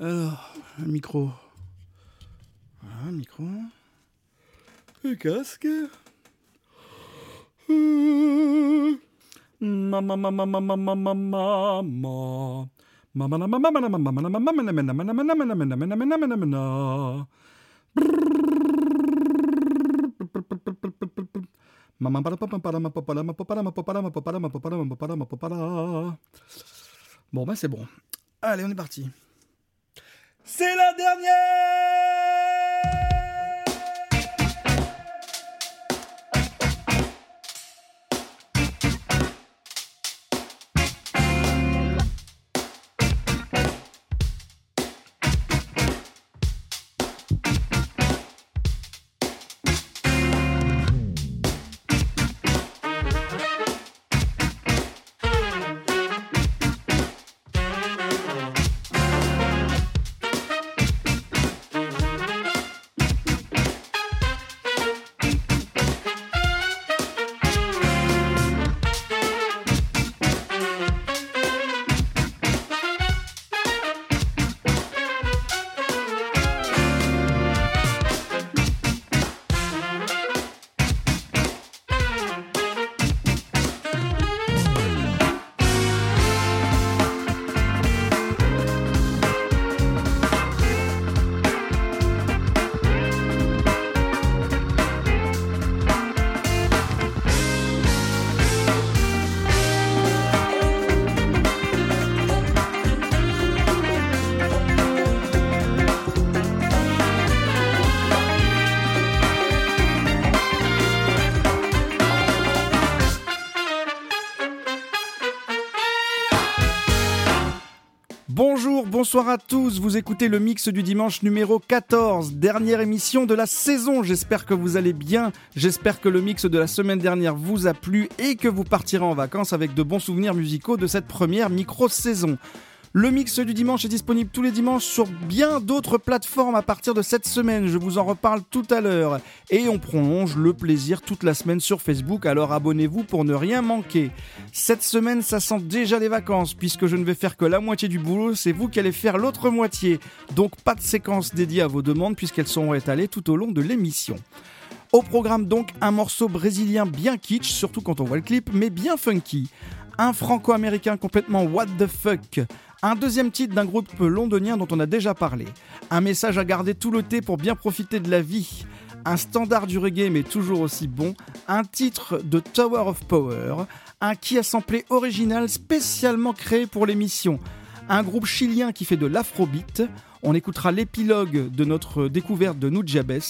Alors, un micro. Un micro. Un casque. Maman, maman, maman, maman, maman. Bon, ben c'est bon. Allez, on est parti. C'est la dernière bonsoir à tous. Vous écoutez le mix du dimanche numéro 14, dernière émission de la saison. J'espère que vous allez bien. J'espère que le mix de la semaine dernière vous a plu et que vous partirez en vacances avec de bons souvenirs musicaux de cette première micro-saison. Le mix du dimanche est disponible tous les dimanches sur bien d'autres plateformes à partir de cette semaine. Je vous en reparle tout à l'heure. Et on prolonge le plaisir toute la semaine sur Facebook, alors abonnez-vous pour ne rien manquer. Cette semaine, ça sent déjà les vacances, puisque je ne vais faire que la moitié du boulot, c'est vous qui allez faire l'autre moitié. Donc pas de séquence dédiée à vos demandes, puisqu'elles seront étalées tout au long de l'émission. Au programme donc un morceau brésilien bien kitsch, surtout quand on voit le clip, mais bien funky. Un franco-américain complètement what the fuck. Un deuxième titre d'un groupe londonien dont on a déjà parlé. Un message à garder tout le thé pour bien profiter de la vie. Un standard du reggae mais toujours aussi bon. Un titre de Tower of Power. Un qui a samplé original spécialement créé pour l'émission. Un groupe chilien qui fait de l'afrobeat. On écoutera l'épilogue de notre découverte de Nujabes,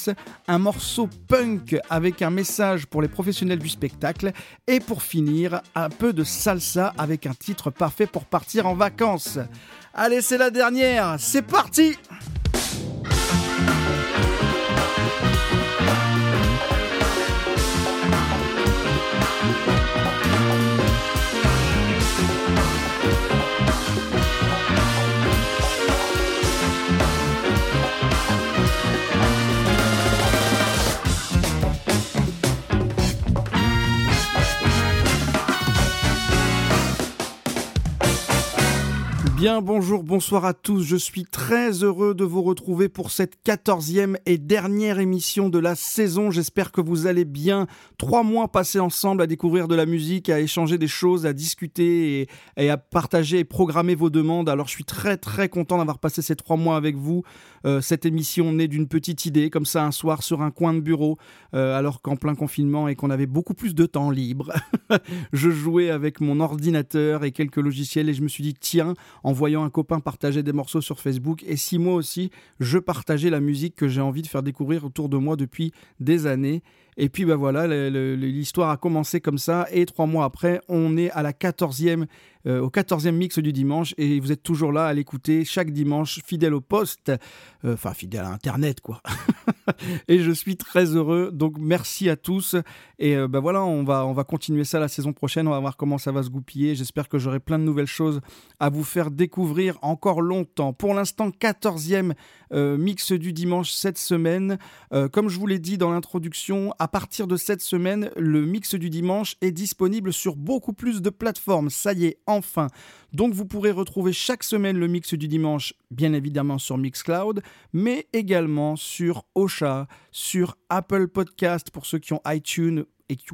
un morceau punk avec un message pour les professionnels du spectacle et pour finir, un peu de salsa avec un titre parfait pour partir en vacances. Allez, c'est la dernière, c'est parti! Bien bonjour, bonsoir à tous. Je suis très heureux de vous retrouver pour cette quatorzième et dernière émission de la saison. J'espère que vous allez bien. Trois mois passés ensemble à découvrir de la musique, à échanger des choses, à discuter et, à partager et programmer vos demandes. Alors je suis très très content d'avoir passé ces trois mois avec vous. Euh, cette émission née d'une petite idée, comme ça un soir sur un coin de bureau, euh, alors qu'en plein confinement et qu'on avait beaucoup plus de temps libre. je jouais avec mon ordinateur et quelques logiciels et je me suis dit tiens en voyant un copain partager des morceaux sur Facebook et si moi aussi je partageais la musique que j'ai envie de faire découvrir autour de moi depuis des années. Et puis ben voilà, l'histoire a commencé comme ça et trois mois après, on est à la 14e euh, au 14e mix du dimanche et vous êtes toujours là à l'écouter chaque dimanche, fidèle au poste, euh, enfin fidèle à Internet quoi. et je suis très heureux, donc merci à tous. Et ben voilà, on va, on va continuer ça la saison prochaine, on va voir comment ça va se goupiller. J'espère que j'aurai plein de nouvelles choses à vous faire découvrir encore longtemps. Pour l'instant, 14e mix du dimanche cette semaine. comme je vous l'ai dit dans l'introduction, à partir de cette semaine, le mix du dimanche est disponible sur beaucoup plus de plateformes. Ça y est, enfin. Donc vous pourrez retrouver chaque semaine le mix du dimanche, bien évidemment sur Mixcloud, mais également sur Ocha, sur Apple Podcast pour ceux qui ont iTunes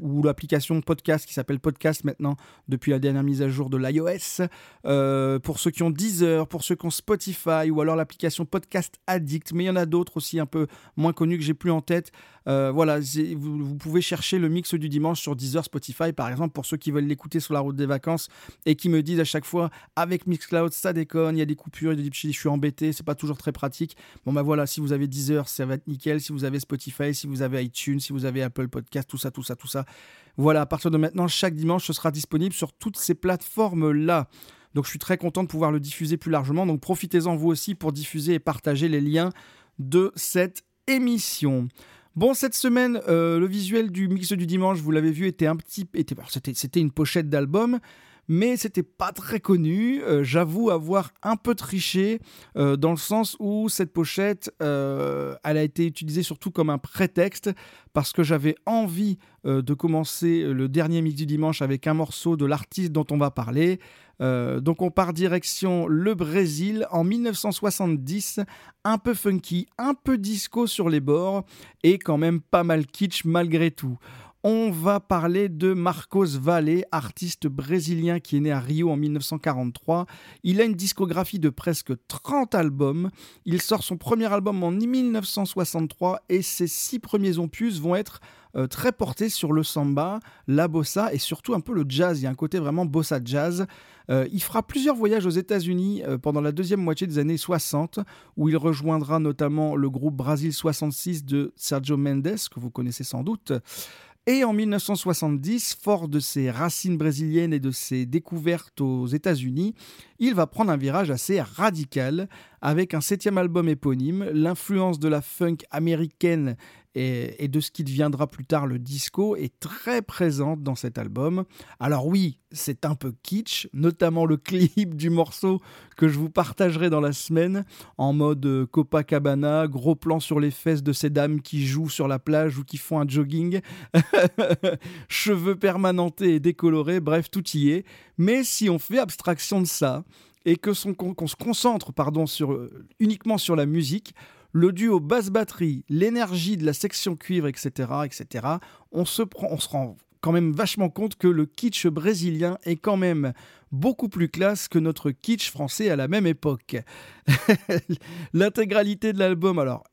ou l'application podcast qui s'appelle Podcast maintenant depuis la dernière mise à jour de l'iOS. Euh, pour ceux qui ont Deezer, pour ceux qui ont Spotify ou alors l'application Podcast Addict, mais il y en a d'autres aussi un peu moins connus que j'ai plus en tête. Euh, voilà, vous, pouvez chercher le mix du dimanche sur Deezer, Spotify par exemple, pour ceux qui veulent l'écouter sur la route des vacances et qui me disent à chaque fois avec Mixcloud ça déconne, il y a des coupures, je suis embêté, c'est pas toujours très pratique. Bon bah voilà, si vous avez Deezer, ça va être nickel. Si vous avez Spotify, si vous avez iTunes, si vous avez Apple Podcast, tout ça, tout ça, tout ça. Voilà, à partir de maintenant, chaque dimanche, ce sera disponible sur toutes ces plateformes-là. Donc je suis très content de pouvoir le diffuser plus largement. Donc profitez-en vous aussi pour diffuser et partager les liens de cette émission. Bon, cette semaine, euh, le visuel du mix du dimanche, vous l'avez vu, était un petit, était, c'était une pochette d'album mais c'était pas très connu. Euh, j'avoue avoir un peu triché euh, dans le sens où cette pochette, euh, elle a été utilisée surtout comme un prétexte parce que j'avais envie de commencer le dernier mix du dimanche avec un morceau de l'artiste dont on va parler. donc on part direction le Brésil en 1970, un peu funky, un peu disco sur les bords et quand même pas mal kitsch malgré tout. On va parler de Marcos Valle, artiste brésilien qui est né à Rio en 1943. Il a une discographie de presque 30 albums. Il sort son premier album en 1963 et ses six premiers opus vont être euh, très portés sur le samba, la bossa et surtout un peu le jazz. Il y a un côté vraiment bossa jazz. Euh, il fera plusieurs voyages aux États-Unis euh, pendant la deuxième moitié des années 60, où il rejoindra notamment le groupe Brasil 66 de Sergio Mendes, que vous connaissez sans doute. Et en 1970, fort de ses racines brésiliennes et de ses découvertes aux États-Unis, il va prendre un virage assez radical avec un septième album éponyme. L'influence de la funk américaine et, de ce qui deviendra plus tard le disco est très présente dans cet album. Alors oui, c'est un peu kitsch, notamment le clip du morceau que je vous partagerai dans la semaine en mode euh, Copacabana, gros plan sur les fesses de ces dames qui jouent sur la plage ou qui font un jogging, cheveux permanentés et décolorés, bref, tout y est. Mais si on fait abstraction de ça et que qu'on se concentre pardon, euh, uniquement sur la musique, le duo basse-batterie, l'énergie de la section cuivre, etc., etc., on se, prend, on se rend quand même vachement compte que le kitsch brésilien est quand même beaucoup plus classe que notre kitsch français à la même époque. L'intégralité de l'album, alors,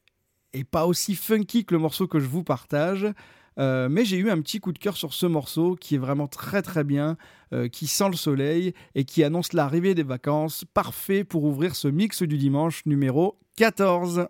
est pas aussi funky que le morceau que je vous partage. Euh, mais j'ai eu un petit coup de cœur sur ce morceau qui est vraiment très très bien, euh, qui sent le soleil et qui annonce l'arrivée des vacances, parfait pour ouvrir ce mix du dimanche numéro 14.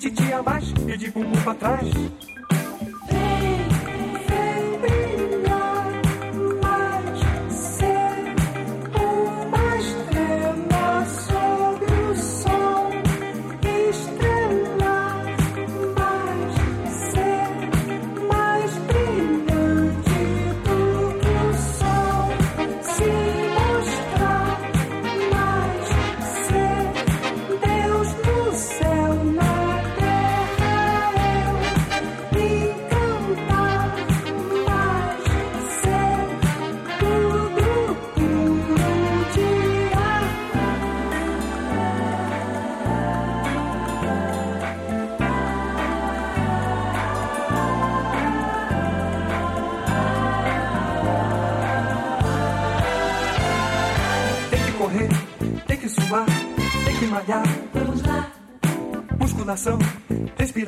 titia mais e de bumbum pra trás.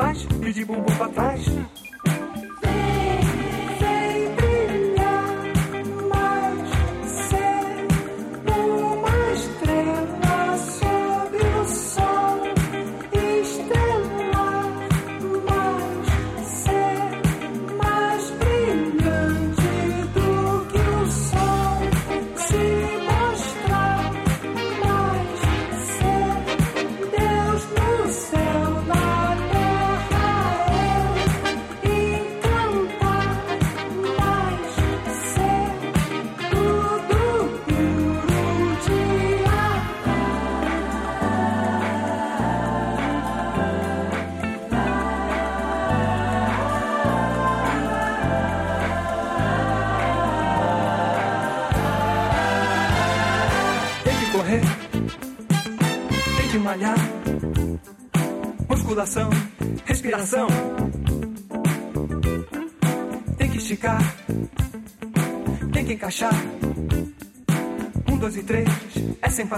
mais e de bumbum pra trás.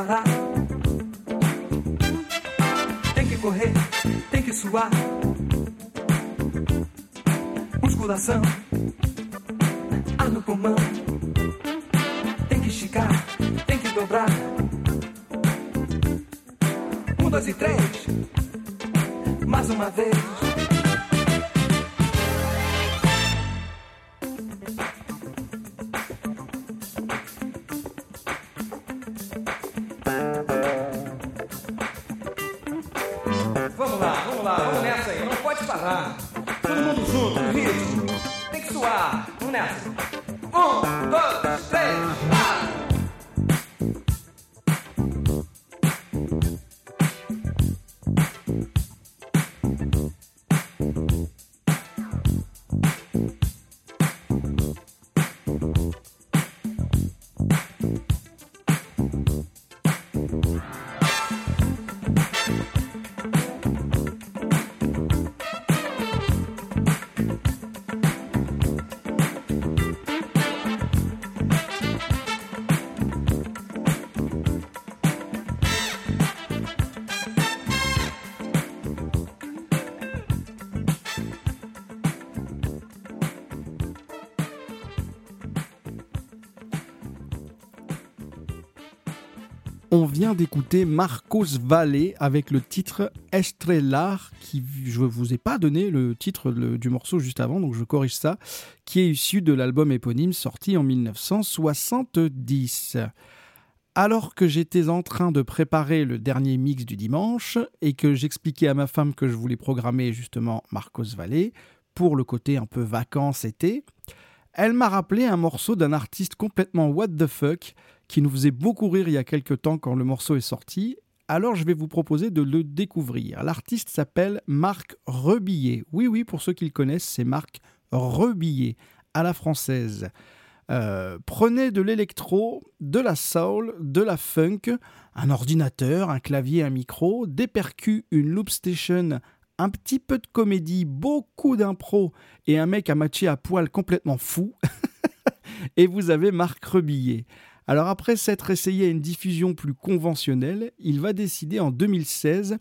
Parar. Tem que correr, tem que suar. Musculação, vient d'écouter Marcos Valle avec le titre Estrellar, qui je vous ai pas donné le titre du morceau juste avant, donc je corrige ça, qui est issu de l'album éponyme sorti en 1970. Alors que j'étais en train de préparer le dernier mix du dimanche et que j'expliquais à ma femme que je voulais programmer justement Marcos Valle pour le côté un peu vacances été, elle m'a rappelé un morceau d'un artiste complètement what the fuck qui nous faisait beaucoup rire il y a quelques temps quand le morceau est sorti. Alors je vais vous proposer de le découvrir. L'artiste s'appelle Marc Rebillet. Oui, oui, pour ceux qui le connaissent, c'est Marc Rebillet, à la française. Euh, prenez de l'électro, de la soul, de la funk, un ordinateur, un clavier, un micro, des percus, une loop station, un petit peu de comédie, beaucoup d'impro et un mec à matcher à poil complètement fou. et vous avez Marc Rebillet. Alors après s'être essayé à une diffusion plus conventionnelle, il va décider en 2016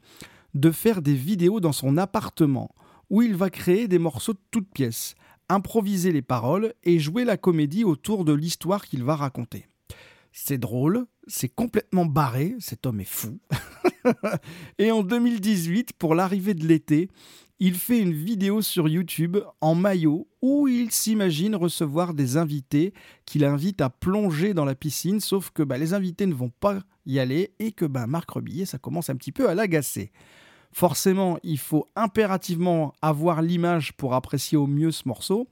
de faire des vidéos dans son appartement, où il va créer des morceaux de toutes pièces, improviser les paroles et jouer la comédie autour de l'histoire qu'il va raconter. C'est drôle, c'est complètement barré, cet homme est fou. et en 2018, pour l'arrivée de l'été, il fait une vidéo sur YouTube en maillot où il s'imagine recevoir des invités qu'il invite à plonger dans la piscine, sauf que bah, les invités ne vont pas y aller et que bah, Marc Rebillet, ça commence un petit peu à l'agacer. Forcément, il faut impérativement avoir l'image pour apprécier au mieux ce morceau,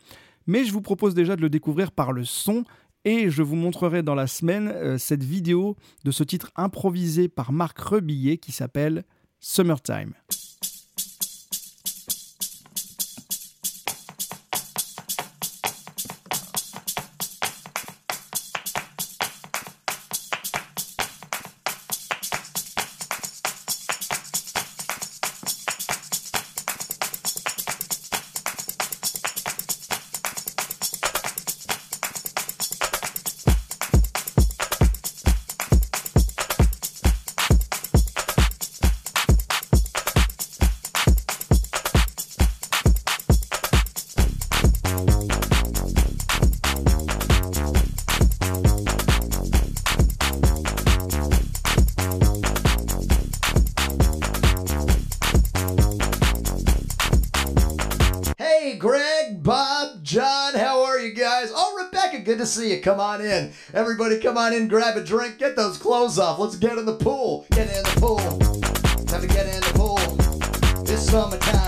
mais je vous propose déjà de le découvrir par le son et je vous montrerai dans la semaine euh, cette vidéo de ce titre improvisé par Marc Rebillet qui s'appelle Summertime. Good to see you. Come on in. Everybody, come on in, grab a drink, get those clothes off. Let's get in the pool. Get in the pool. Time to get in the pool. It's summertime.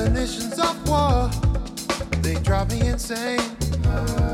premonitions of war. They drive me insane.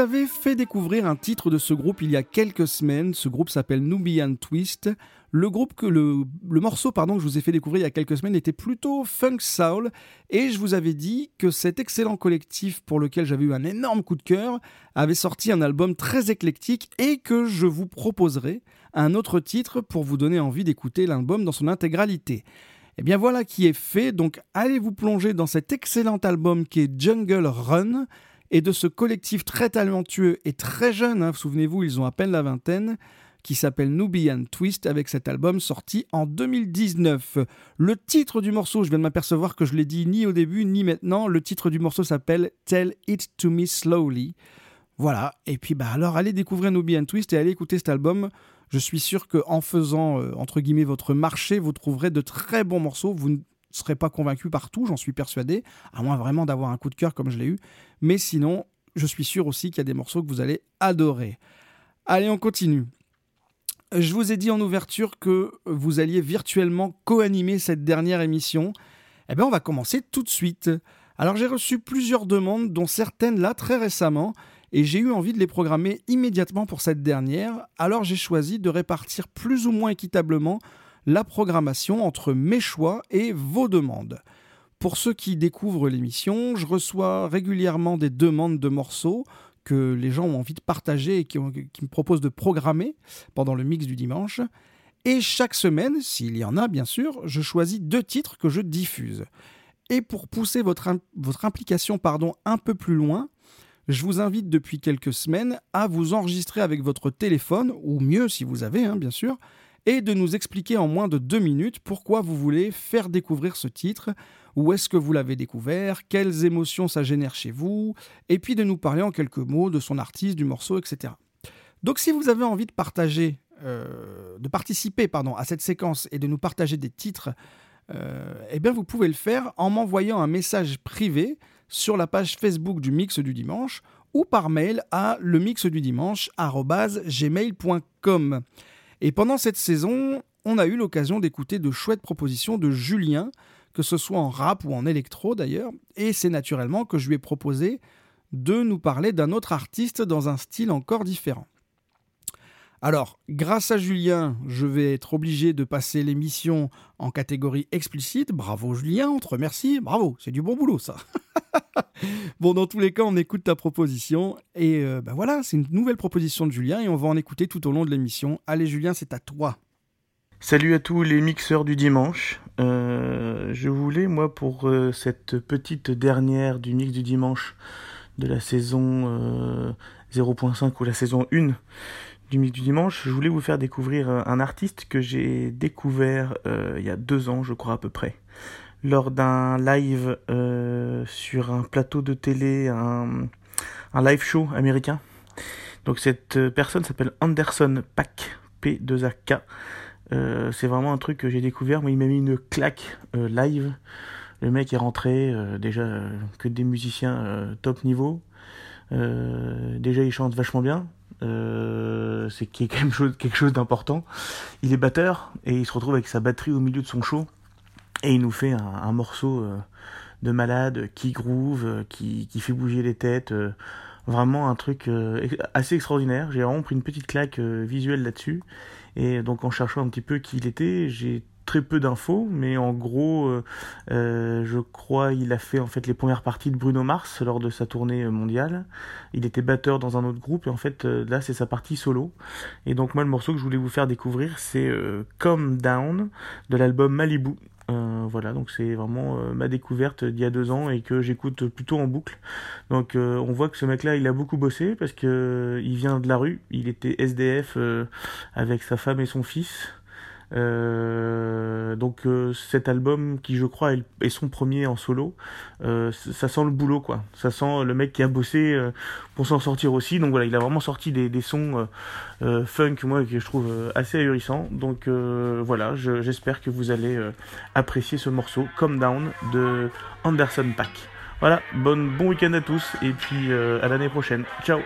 Avais fait découvrir un titre de ce groupe il y a quelques semaines. Ce groupe s'appelle Nubian Twist. Le groupe le, morceau pardon que je vous ai fait découvrir il y a quelques semaines était plutôt funk soul et je vous avais dit que cet excellent collectif pour lequel j'avais eu un énorme coup de cœur avait sorti un album très éclectique et que je vous proposerai un autre titre pour vous donner envie d'écouter l'album dans son intégralité. Et bien voilà qui est fait, donc allez vous plonger dans cet excellent album qui est Jungle Run et de ce collectif très talentueux et très jeune, hein, souvenez-vous, ils ont à peine la vingtaine, qui s'appelle Nubian Twist avec cet album sorti en 2019. Le titre du morceau, je viens de m'apercevoir que je l'ai dit ni au début ni maintenant, le titre du morceau s'appelle Tell It to Me Slowly. Voilà, et puis bah alors allez découvrir Nubian Twist et allez écouter cet album. Je suis sûr qu'en faisant euh, entre guillemets votre marché, vous trouverez de très bons morceaux. Vous ne serez pas convaincu par tout, j'en suis persuadé, à moins vraiment d'avoir un coup de cœur comme je l'ai eu. Mais sinon, je suis sûr aussi qu'il y a des morceaux que vous allez adorer. Allez, on continue. Je vous ai dit en ouverture que vous alliez virtuellement co-animer cette dernière émission. Eh bien, on va commencer tout de suite. Alors, j'ai reçu plusieurs demandes, dont certaines là très récemment, et j'ai eu envie de les programmer immédiatement pour cette dernière. Alors, j'ai choisi de répartir plus ou moins équitablement la programmation entre mes choix et vos demandes. Pour ceux qui découvrent l'émission, je reçois régulièrement des demandes de morceaux que les gens ont envie de partager et qui, me proposent de programmer pendant le mix du dimanche. Et chaque semaine, s'il y en a bien sûr, je choisis deux titres que je diffuse. Et pour pousser votre, votre implication pardon, un peu plus loin, je vous invite depuis quelques semaines à vous enregistrer avec votre téléphone, ou mieux si vous avez, hein, bien sûr, et de nous expliquer en moins de deux minutes pourquoi vous voulez faire découvrir ce titre, où est-ce que vous l'avez découvert, quelles émotions ça génère chez vous, et puis de nous parler en quelques mots de son artiste, du morceau, etc. Donc si vous avez envie de partager, euh, de participer à cette séquence et de nous partager des titres, euh, eh bien vous pouvez le faire en m'envoyant un message privé sur la page Facebook du Mix du Dimanche ou par mail à le mix du dimanche gmail.com. Et pendant cette saison, on a eu l'occasion d'écouter de chouettes propositions de Julien, que ce soit en rap ou en électro d'ailleurs, et c'est naturellement que je lui ai proposé de nous parler d'un autre artiste dans un style encore différent. Alors, grâce à Julien, je vais être obligé de passer l'émission en catégorie explicite. Bravo Julien, on te remercie. Bravo, c'est du bon boulot ça. bon, dans tous les cas, on écoute ta proposition. Et ben voilà, c'est une nouvelle proposition de Julien et on va en écouter tout au long de l'émission. Allez Julien, c'est à toi. Salut à tous les mixeurs du dimanche. Euh, je voulais, moi, pour euh, cette petite dernière du mix du dimanche de la saison euh, 0.5 ou la saison 1 du mix du dimanche, je voulais vous faire découvrir euh, un artiste que j'ai découvert euh, il y a deux ans, je crois à peu près, lors d'un live euh, sur un plateau de télé, un, un live show américain. Donc cette euh, personne s'appelle Anderson Pack, P2AK. Euh, c'est vraiment un truc que j'ai découvert. Moi, il m'a mis une claque euh, live. Le mec est rentré, euh, déjà que des musiciens top niveau. Déjà, il chante vachement bien. C'est quand même chose, quelque chose d'important. Il est batteur et il se retrouve avec sa batterie au milieu de son show. Et il nous fait un, morceau de malade qui groove, qui, qui fait bouger les têtes. vraiment un truc assez extraordinaire. J'ai vraiment pris une petite claque visuelle là-dessus. Et donc en cherchant un petit peu qui il était, j'ai très peu d'infos, mais en gros, euh, euh, je crois il a fait en fait les premières parties de Bruno Mars lors de sa tournée euh, mondiale. Il était batteur dans un autre groupe et en fait là c'est sa partie solo. Et donc moi le morceau que je voulais vous faire découvrir c'est Calm Down de l'album Malibu. Voilà, donc c'est vraiment euh, ma découverte d'il y a deux ans et que j'écoute plutôt en boucle. Donc euh, on voit que ce mec-là, il a beaucoup bossé parce que euh, il vient de la rue. Il était SDF avec sa femme et son fils. Euh, donc euh, cet album qui je crois est, son premier en solo, euh, ça sent le boulot quoi. Ça sent le mec qui a bossé pour s'en sortir aussi. Donc voilà, il a vraiment sorti des, sons funk moi que je trouve assez ahurissants. Donc voilà, je- j'espère que vous allez apprécier ce morceau Calm Down de Anderson Pack. Voilà, bonne, bon week-end à tous et puis à l'année prochaine. Ciao.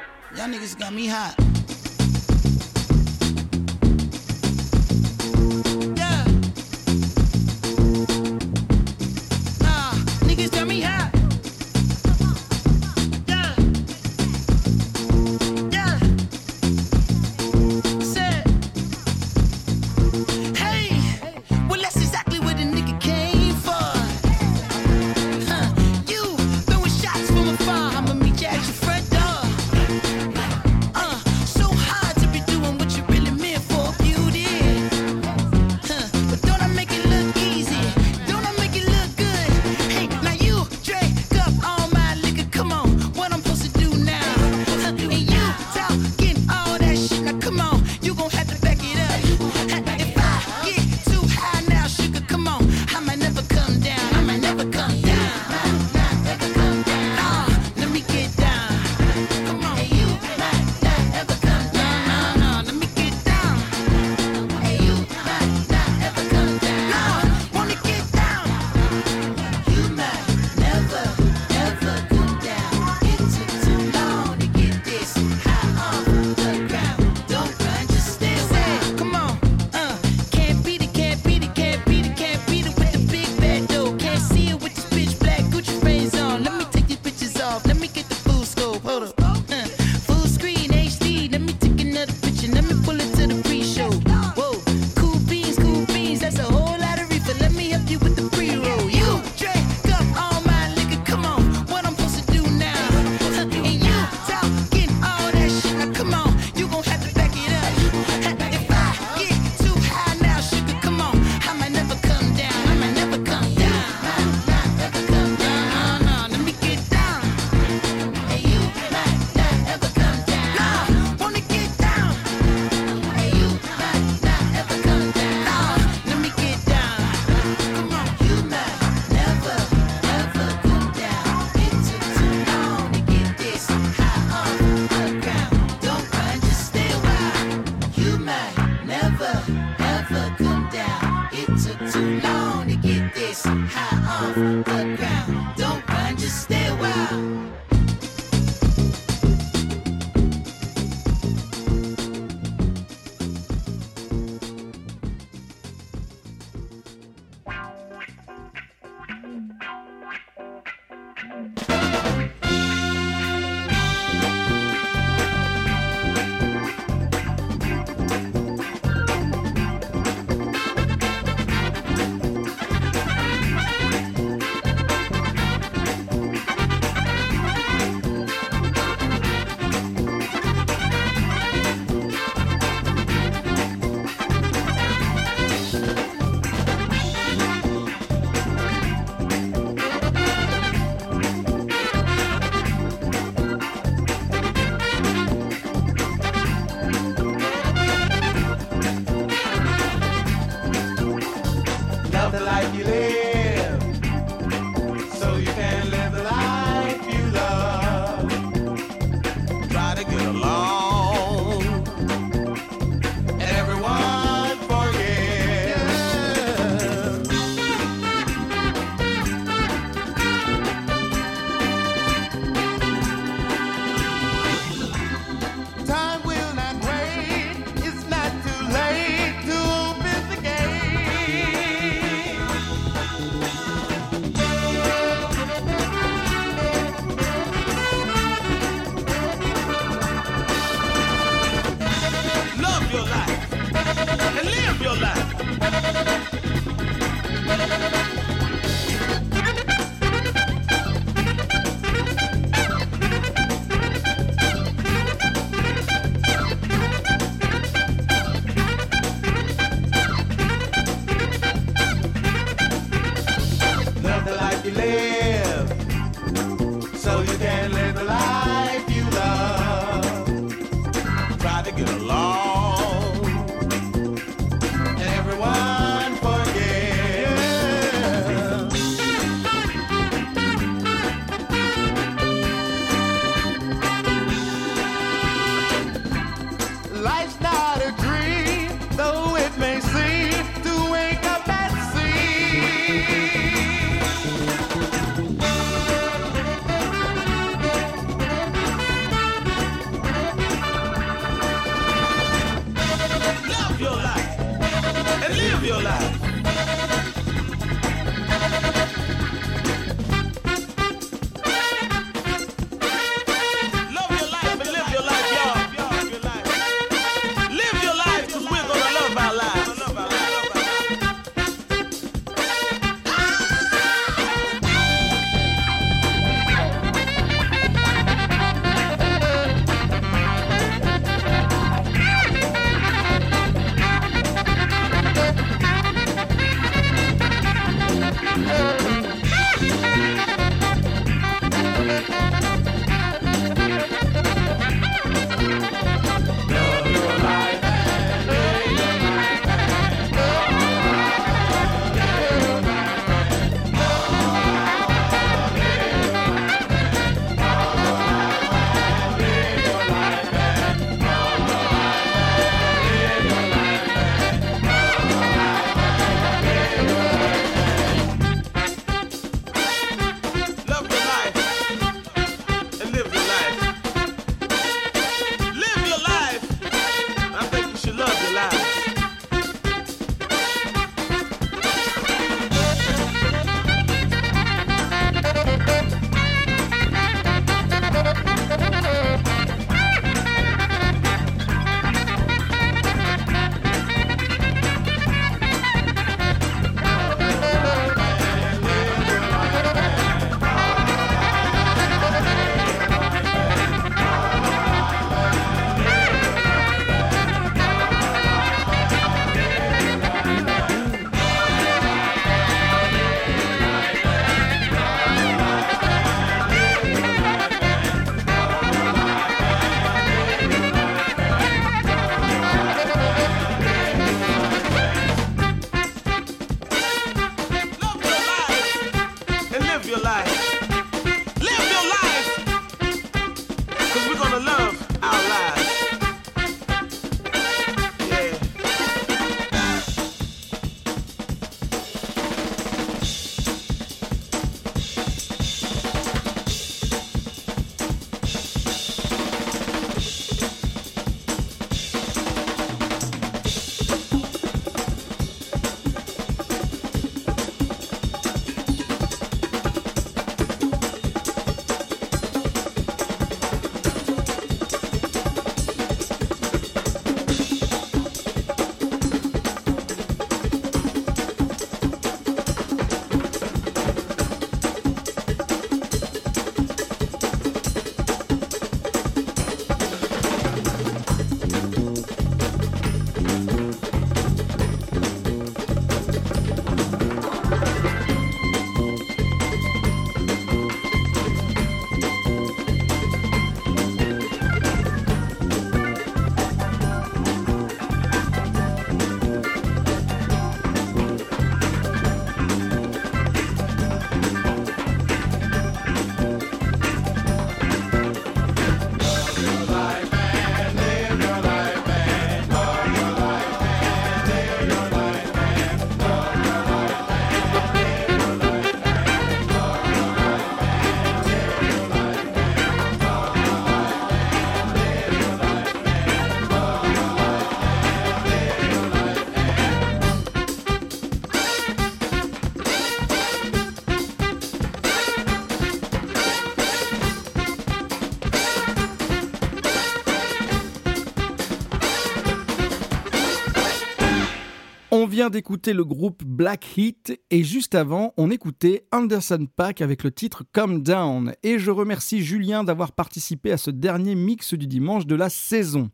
Vient d'écouter le groupe Black Heat et juste avant, on écoutait Anderson Pack avec le titre Come Down. Et je remercie Julien d'avoir participé à ce dernier mix du dimanche de la saison.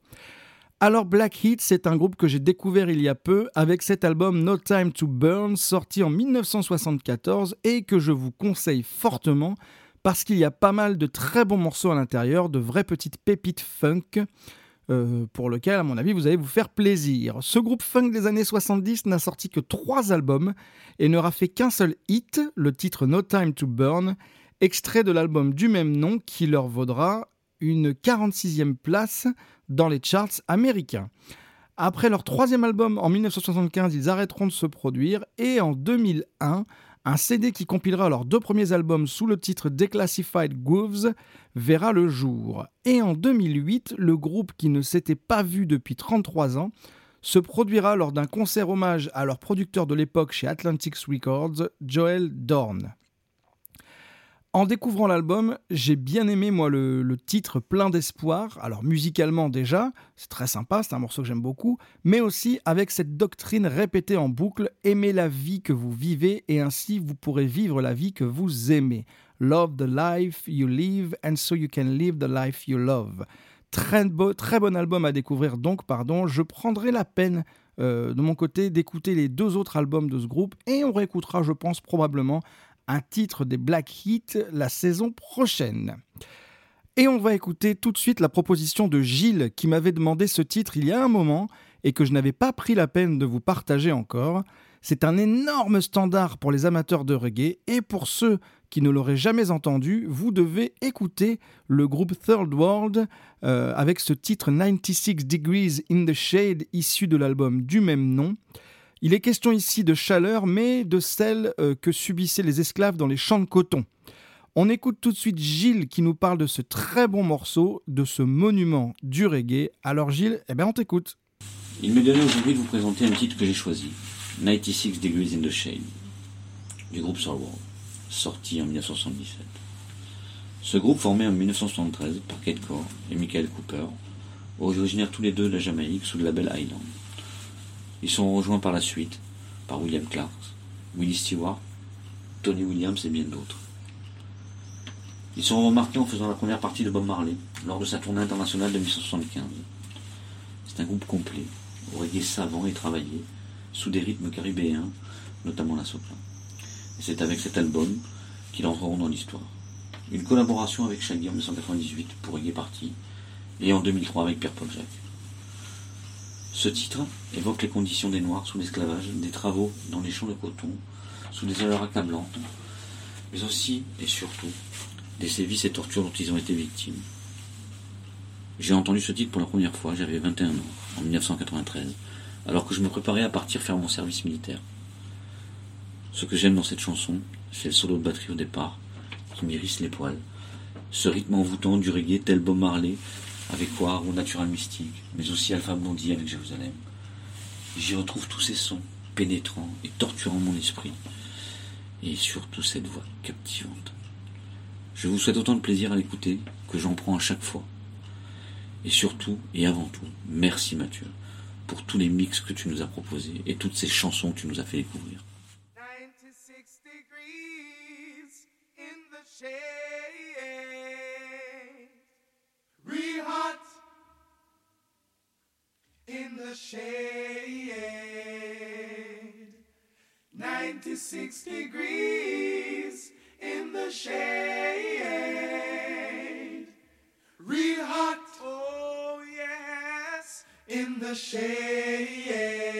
Alors Black Heat, c'est un groupe que j'ai découvert il y a peu avec cet album No Time to Burn sorti en 1974 et que je vous conseille fortement parce qu'il y a pas mal de très bons morceaux à l'intérieur, de vraies petites pépites funk. Euh, pour lequel, à mon avis, vous allez vous faire plaisir. Ce groupe funk des années 70 n'a sorti que trois albums et n'aura fait qu'un seul hit, le titre No Time to Burn, extrait de l'album du même nom qui leur vaudra une 46e place dans les charts américains. Après leur troisième album en 1975, ils arrêteront de se produire et en 2001, un CD qui compilera leurs deux premiers albums sous le titre Declassified Grooves verra le jour. Et en 2008, le groupe qui ne s'était pas vu depuis 33 ans se produira lors d'un concert hommage à leur producteur de l'époque chez Atlantic Records, Joel Dorn. En découvrant l'album, j'ai bien aimé moi le, titre plein d'espoir. Alors musicalement déjà, c'est très sympa, c'est un morceau que j'aime beaucoup, mais aussi avec cette doctrine répétée en boucle aimez la vie que vous vivez et ainsi vous pourrez vivre la vie que vous aimez. Love the life you live and so you can live the life you love. Très bon album à découvrir donc, pardon. Je prendrai la peine euh, de mon côté d'écouter les deux autres albums de ce groupe et on réécoutera, je pense, probablement un titre des Black Heat la saison prochaine. Et on va écouter tout de suite la proposition de Gilles qui m'avait demandé ce titre il y a un moment et que je n'avais pas pris la peine de vous partager encore. C'est un énorme standard pour les amateurs de reggae et pour ceux qui ne l'auraient jamais entendu, vous devez écouter le groupe Third World euh, avec ce titre 96 Degrees in the Shade issu de l'album du même nom. Il est question ici de chaleur, mais de celle euh, que subissaient les esclaves dans les champs de coton. On écoute tout de suite Gilles qui nous parle de ce très bon morceau, de ce monument du reggae. Alors Gilles, eh bien on t'écoute. Il m'est donné aujourd'hui de vous présenter un titre que j'ai choisi, 96 Degrees in the Shade, du groupe Soul World, sorti en 1977. Ce groupe formé en 1973 par Kate Core et Michael Cooper, originaires tous les deux de la Jamaïque sous le label Island. Ils sont rejoints par la suite par William Clark, Willie Stewart, Tony Williams et bien d'autres. Ils sont remarqués en faisant la première partie de Bob Marley lors de sa tournée internationale de 1975. C'est un groupe complet, au reggae savant et travaillé, sous des rythmes caribéens, notamment la sopla. Et c'est avec cet album qu'ils entreront dans l'histoire. Une collaboration avec Shaggy en 1998 pour Reggae Party, et en 2003 avec Pierre Paul Jacques. Ce titre évoque les conditions des Noirs sous l'esclavage, des travaux dans les champs de coton, sous des heures accablantes, mais aussi et surtout des sévices et tortures dont ils ont été victimes. J'ai entendu ce titre pour la première fois, j'avais 21 ans, en 1993, alors que je me préparais à partir faire mon service militaire. Ce que j'aime dans cette chanson, c'est le solo de batterie au départ, qui m'irrisse les poils. Ce rythme envoûtant du reggae tel Bob Marley, avec War ou Natural Mystique, mais aussi Alpha Blondie avec Jérusalem. J'y retrouve tous ces sons, pénétrants et torturant mon esprit, et surtout cette voix captivante. Je vous souhaite autant de plaisir à l'écouter que j'en prends à chaque fois. Et surtout, et avant tout, merci Mathieu pour tous les mix que tu nous as proposés et toutes ces chansons que tu nous as fait découvrir. Real hot in the shade. 96 degrees in the shade. Real hot, oh yes, in the shade.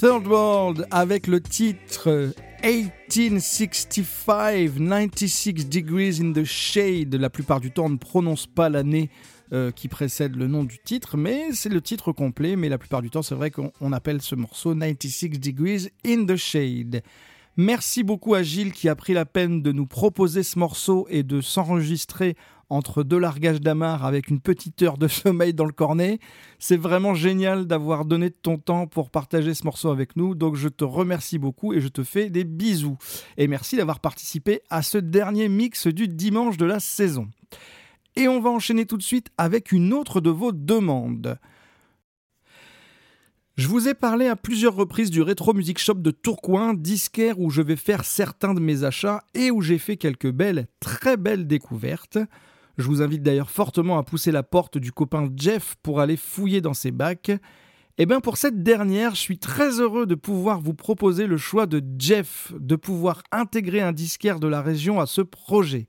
Third World avec le titre 1865, 96 degrees in the shade. La plupart du temps, on ne prononce pas l'année euh, qui précède le nom du titre, mais c'est le titre complet. Mais la plupart du temps, c'est vrai qu'on on appelle ce morceau 96 degrees in the shade. Merci beaucoup à Gilles qui a pris la peine de nous proposer ce morceau et de s'enregistrer entre deux largages d'amarre avec une petite heure de sommeil dans le cornet. C'est vraiment génial d'avoir donné ton temps pour partager ce morceau avec nous. Donc je te remercie beaucoup et je te fais des bisous. Et merci d'avoir participé à ce dernier mix du dimanche de la saison. Et on va enchaîner tout de suite avec une autre de vos demandes. Je vous ai parlé à plusieurs reprises du Retro Music Shop de Tourcoing, disquaire où je vais faire certains de mes achats et où j'ai fait quelques belles, très belles découvertes. Je vous invite d'ailleurs fortement à pousser la porte du copain Jeff pour aller fouiller dans ses bacs. Et bien pour cette dernière, je suis très heureux de pouvoir vous proposer le choix de Jeff, de pouvoir intégrer un disquaire de la région à ce projet.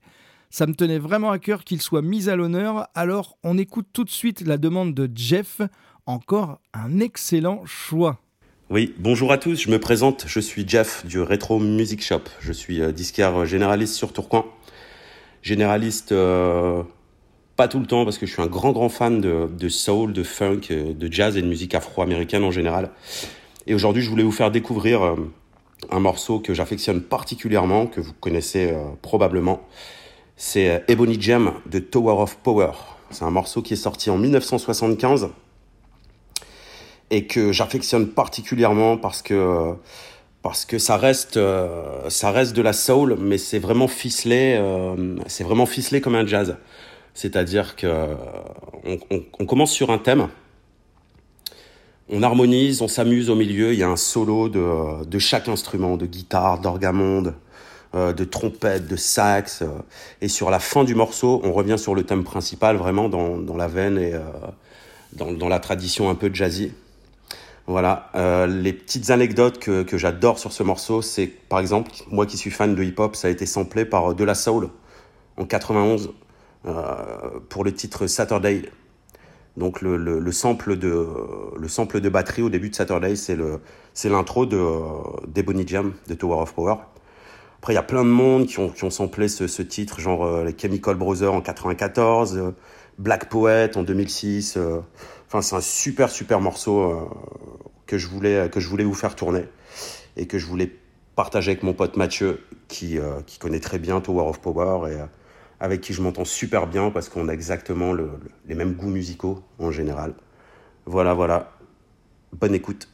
Ça me tenait vraiment à cœur qu'il soit mis à l'honneur, alors on écoute tout de suite la demande de Jeff. Encore un excellent choix. Oui, bonjour à tous, je me présente, je suis Jeff du Retro Music Shop. Je suis euh, disquaire généraliste sur Tourcoing. Généraliste euh, pas tout le temps parce que je suis un grand grand fan de, soul, de funk, euh, de jazz et de musique afro-américaine en général. Et aujourd'hui je voulais vous faire découvrir un morceau que j'affectionne particulièrement, que vous connaissez probablement. C'est Ebony Gem de Tower of Power. C'est un morceau qui est sorti en 1975 et que j'affectionne particulièrement parce que parce que ça reste euh, ça reste de la soul mais c'est vraiment ficelé euh, c'est vraiment ficelé comme un jazz. C'est-à-dire que on, commence sur un thème on harmonise on s'amuse au milieu il y a un solo de, de chaque instrument de guitare d'orgamonde euh, de trompette de sax et sur la fin du morceau on revient sur le thème principal vraiment dans, dans la veine et dans, dans la tradition un peu jazzy voilà, euh, les petites anecdotes que, j'adore sur ce morceau, c'est par exemple, moi qui suis fan de hip-hop, ça a été samplé par euh, De La Soul en 91 euh, pour le titre Saturday. Donc le, le, le sample de le sample de batterie au début de Saturday, c'est l'intro de euh, d'Ebony Jam de Tower of Power. Après, il y a plein de monde qui ont, qui ont samplé ce, titre, genre les Chemical Brothers en 94, euh, Black Poet en 2006. euh. Enfin, c'est un super super morceau euh, que je voulais vous faire tourner et que je voulais partager avec mon pote Mathieu qui euh, connaît très bien Tower of Power et avec qui je m'entends super bien parce qu'on a exactement le- le- les mêmes goûts musicaux en général. Voilà, voilà. Bonne écoute.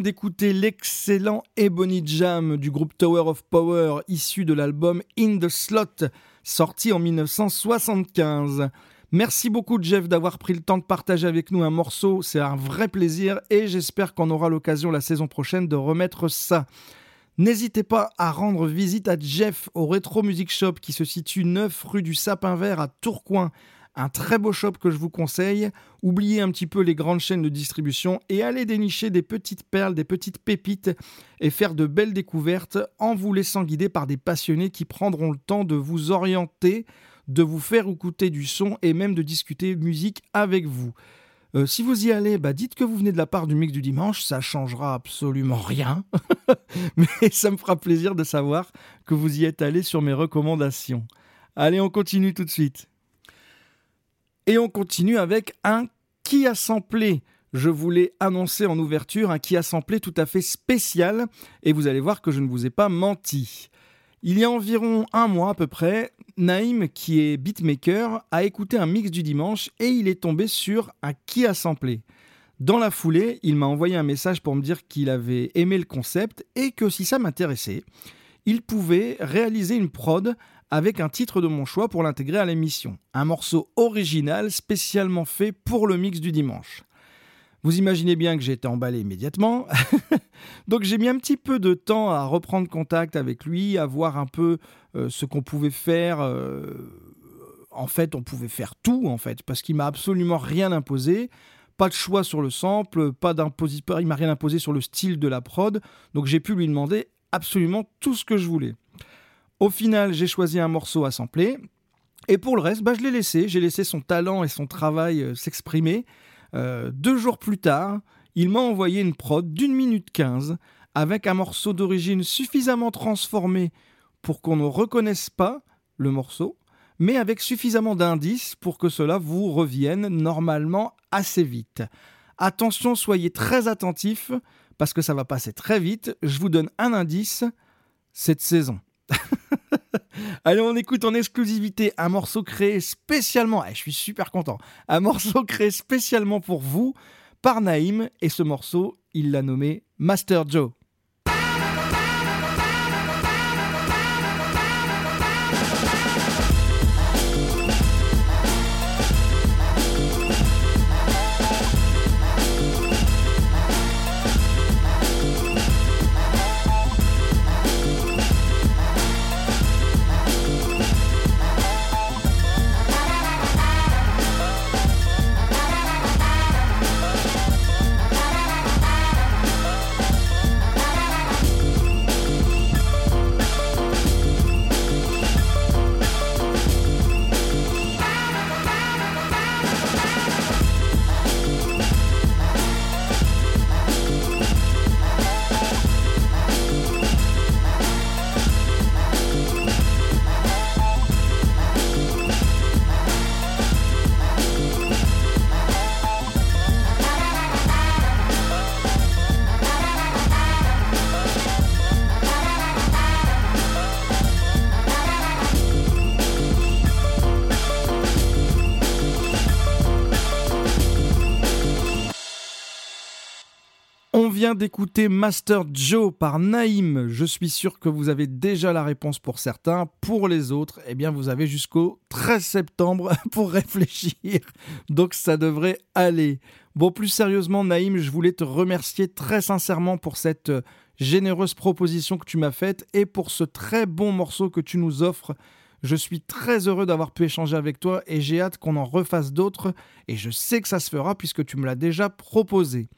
D'écouter l'excellent Ebony Jam du groupe Tower of Power issu de l'album In the Slot sorti en 1975. Merci beaucoup Jeff d'avoir pris le temps de partager avec nous un morceau, c'est un vrai plaisir et j'espère qu'on aura l'occasion la saison prochaine de remettre ça. N'hésitez pas à rendre visite à Jeff au Retro Music Shop qui se situe 9 rue du Sapin Vert à Tourcoing un très beau shop que je vous conseille. Oubliez un petit peu les grandes chaînes de distribution et allez dénicher des petites perles, des petites pépites et faire de belles découvertes en vous laissant guider par des passionnés qui prendront le temps de vous orienter, de vous faire écouter du son et même de discuter musique avec vous. Euh, si vous y allez, bah dites que vous venez de la part du mix du dimanche, ça changera absolument rien. Mais ça me fera plaisir de savoir que vous y êtes allé sur mes recommandations. Allez, on continue tout de suite. Et on continue avec un qui a samplé. Je voulais annoncer en ouverture un qui a samplé tout à fait spécial et vous allez voir que je ne vous ai pas menti. Il y a environ un mois à peu près, Naïm, qui est beatmaker, a écouté un mix du dimanche et il est tombé sur un qui a samplé. Dans la foulée, il m'a envoyé un message pour me dire qu'il avait aimé le concept et que si ça m'intéressait, il pouvait réaliser une prod avec un titre de mon choix pour l'intégrer à l'émission. Un morceau original spécialement fait pour le mix du dimanche. Vous imaginez bien que j'ai été emballé immédiatement. Donc j'ai mis un petit peu de temps à reprendre contact avec lui, à voir un peu euh, ce qu'on pouvait faire. Euh, en fait, on pouvait faire tout, en fait, parce qu'il m'a absolument rien imposé. Pas de choix sur le sample, pas il m'a rien imposé sur le style de la prod. Donc j'ai pu lui demander absolument tout ce que je voulais. Au final, j'ai choisi un morceau à sampler. Et pour le reste, bah, je l'ai laissé. J'ai laissé son talent et son travail euh, s'exprimer. Euh, deux jours plus tard, il m'a envoyé une prod d'une minute quinze avec un morceau d'origine suffisamment transformé pour qu'on ne reconnaisse pas le morceau, mais avec suffisamment d'indices pour que cela vous revienne normalement assez vite. Attention, soyez très attentifs parce que ça va passer très vite. Je vous donne un indice cette saison. Allez, on écoute en exclusivité un morceau créé spécialement, je suis super content, un morceau créé spécialement pour vous par Naïm, et ce morceau, il l'a nommé Master Joe. D'écouter Master Joe par Naïm. Je suis sûr que vous avez déjà la réponse pour certains. Pour les autres, eh bien, vous avez jusqu'au 13 septembre pour réfléchir. Donc, ça devrait aller. Bon, plus sérieusement, Naïm, je voulais te remercier très sincèrement pour cette euh, généreuse proposition que tu m'as faite et pour ce très bon morceau que tu nous offres. Je suis très heureux d'avoir pu échanger avec toi et j'ai hâte qu'on en refasse d'autres et je sais que ça se fera puisque tu me l'as déjà proposé.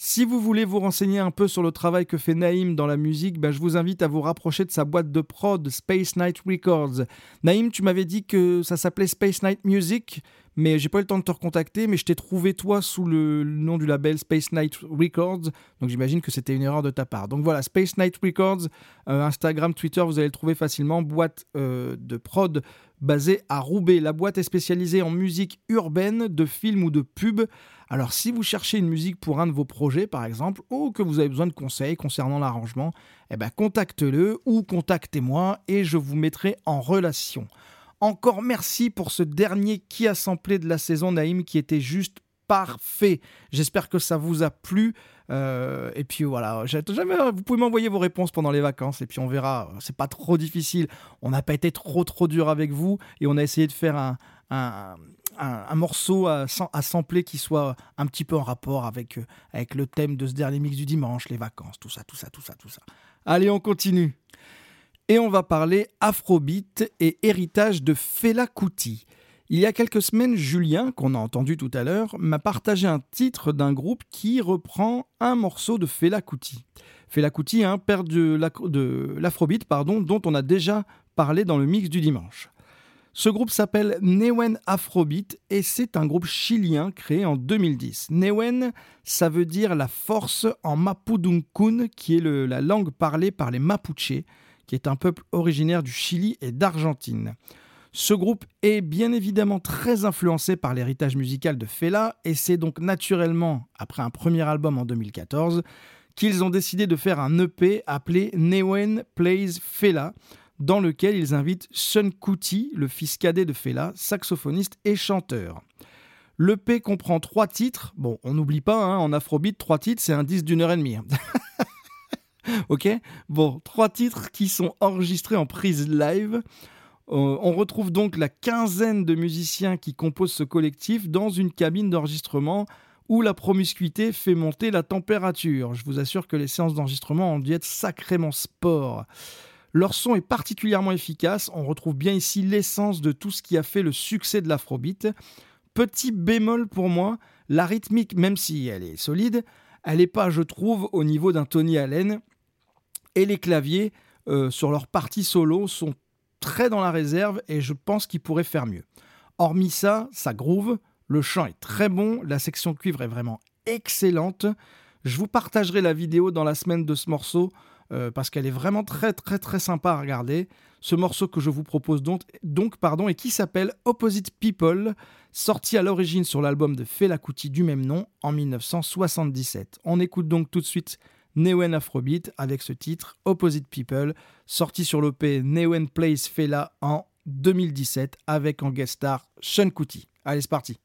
Si vous voulez vous renseigner un peu sur le travail que fait Naïm dans la musique, ben je vous invite à vous rapprocher de sa boîte de prod Space Night Records. Naïm, tu m'avais dit que ça s'appelait Space Night Music, mais j'ai pas eu le temps de te recontacter, mais je t'ai trouvé toi sous le nom du label Space Night Records, donc j'imagine que c'était une erreur de ta part. Donc voilà, Space Night Records, euh, Instagram, Twitter, vous allez le trouver facilement, boîte euh, de prod basée à Roubaix. La boîte est spécialisée en musique urbaine, de films ou de pubs. Alors si vous cherchez une musique pour un de vos projets par exemple, ou que vous avez besoin de conseils concernant l'arrangement, eh ben contacte-le ou contactez-moi et je vous mettrai en relation. Encore merci pour ce dernier qui a samplé de la saison Naïm qui était juste parfait. J'espère que ça vous a plu. Euh, et puis voilà, jamais, vous pouvez m'envoyer vos réponses pendant les vacances et puis on verra. C'est pas trop difficile. On n'a pas été trop trop dur avec vous et on a essayé de faire un, un, un, morceau à, sampler qui soit un petit peu en rapport avec, euh, avec le thème de ce dernier mix du dimanche, les vacances, tout ça, tout ça, tout ça, tout ça. Allez, on continue. Et on va parler Afrobeat et héritage de Fela Kuti. Il y a quelques semaines, Julien, qu'on a entendu tout à l'heure, m'a partagé un titre d'un groupe qui reprend un morceau de Fela Kuti. Fela Kuti, un père de l'Afrobeat, pardon, dont on a déjà parlé dans le mix du dimanche. Ce groupe s'appelle Newen Afrobeat et c'est un groupe chilien créé en 2010. Newen, ça veut dire la force en Mapudungun, qui est la langue parlée par les Mapuches, qui est un peuple originaire du Chili et d'Argentine. Ce groupe est bien évidemment très influencé par l'héritage musical de Fela et c'est donc naturellement, après un premier album en 2014, qu'ils ont décidé de faire un EP appelé Newen Plays Fela, dans lequel ils invitent Sun Kuti, le fils cadet de Fela, saxophoniste et chanteur. L'EP comprend trois titres. Bon, on n'oublie pas, hein, en afrobeat, trois titres, c'est un disque d'une heure et demie. Hein. ok? Bon, trois titres qui sont enregistrés en prise live. Euh, on retrouve donc la quinzaine de musiciens qui composent ce collectif dans une cabine d'enregistrement où la promiscuité fait monter la température. Je vous assure que les séances d'enregistrement ont dû être sacrément sport. Leur son est particulièrement efficace, on retrouve bien ici l'essence de tout ce qui a fait le succès de l'afrobeat. Petit bémol pour moi, la rythmique, même si elle est solide, elle n'est pas, je trouve, au niveau d'un Tony Allen. Et les claviers, euh, sur leur partie solo, sont très dans la réserve et je pense qu'ils pourraient faire mieux. Hormis ça, ça groove, le chant est très bon, la section cuivre est vraiment excellente. Je vous partagerai la vidéo dans la semaine de ce morceau euh, parce qu'elle est vraiment très très très sympa à regarder. Ce morceau que je vous propose donc, donc pardon, et qui s'appelle Opposite People, sorti à l'origine sur l'album de Fela Kuti du même nom en 1977. On écoute donc tout de suite Newen Afrobeat avec ce titre Opposite People, sorti sur l'OP Newen Plays Fela en 2017 avec en guest star Sean Kuti. Allez, c'est parti.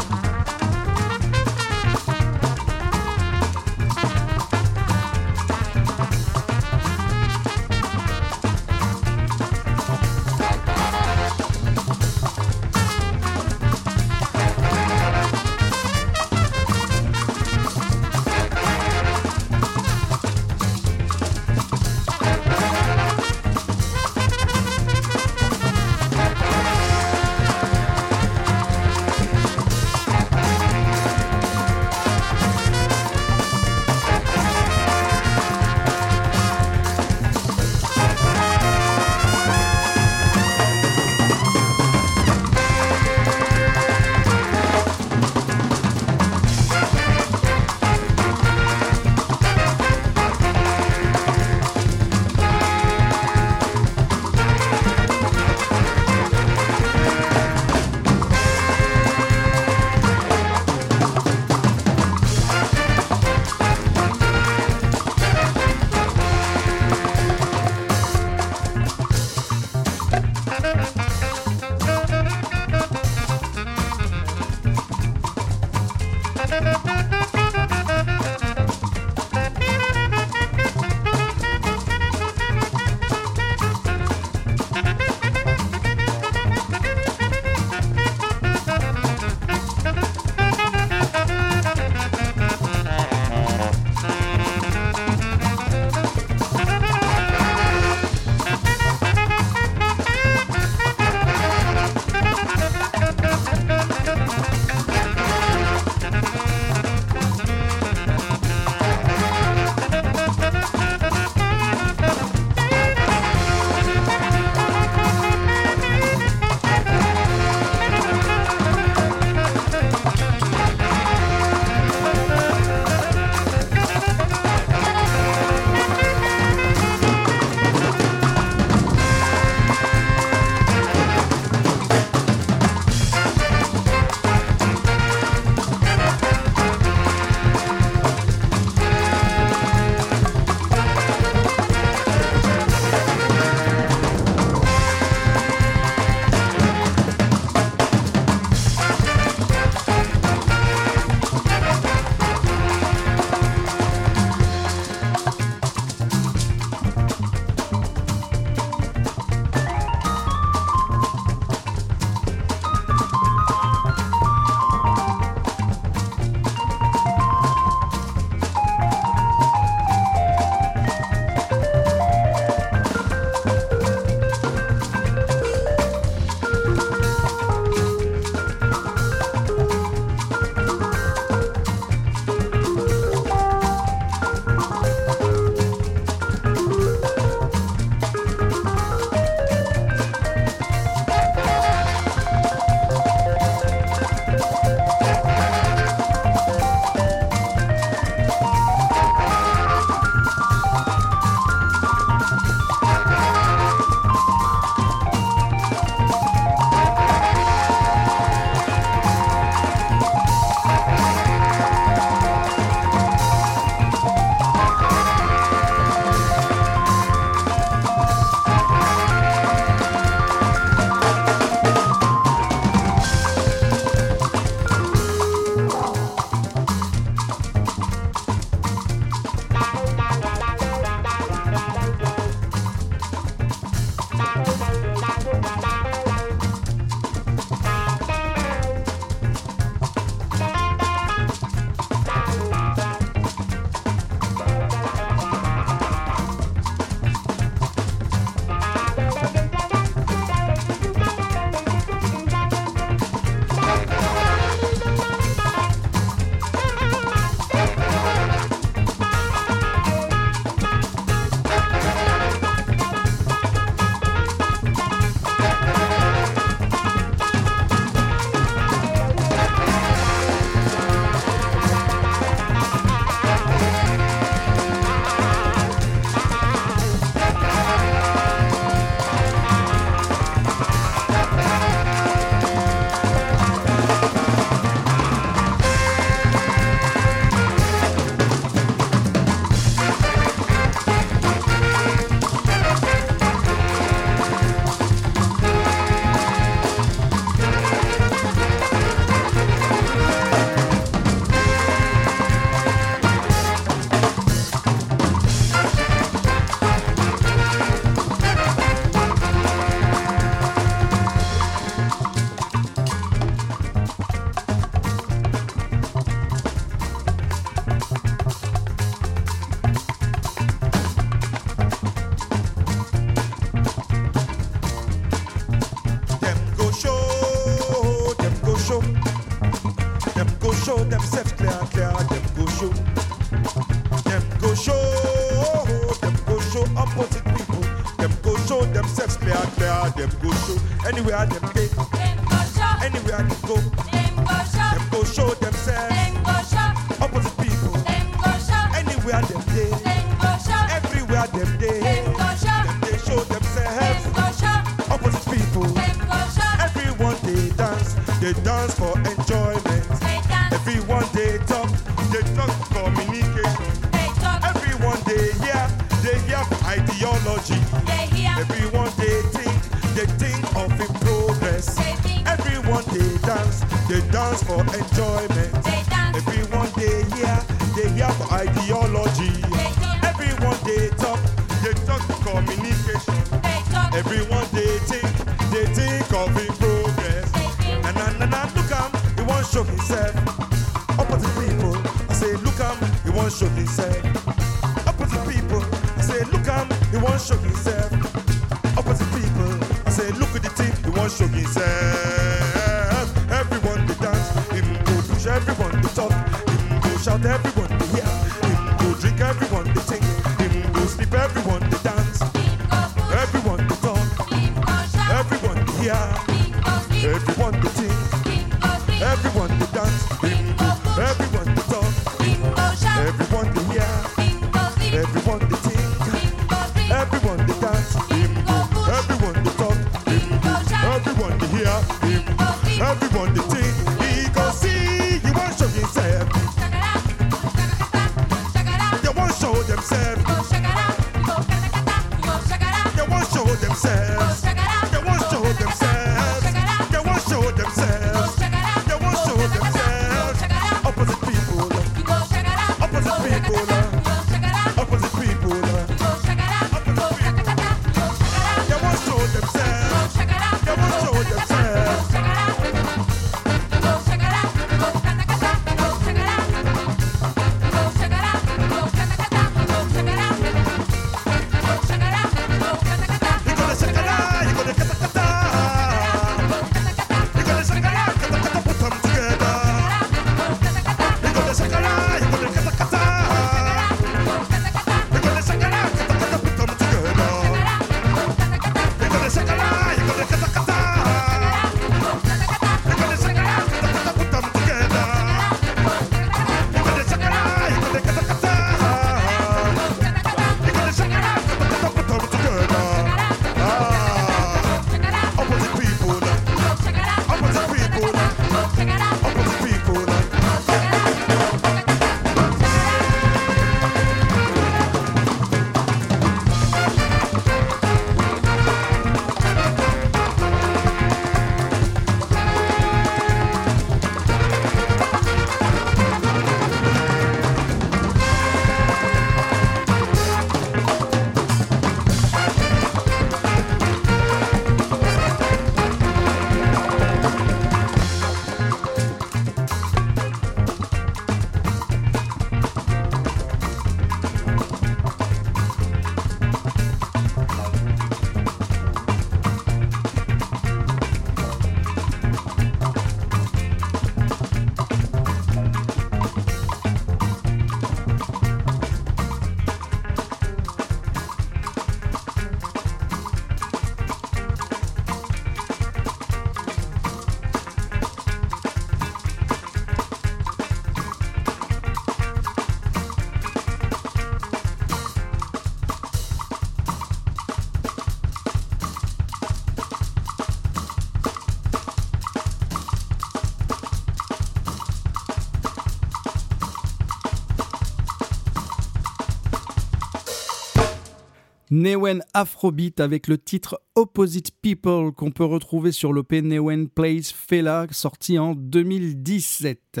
Newen Afrobeat avec le titre Opposite People qu'on peut retrouver sur l'OP Newen Plays Fela sorti en 2017.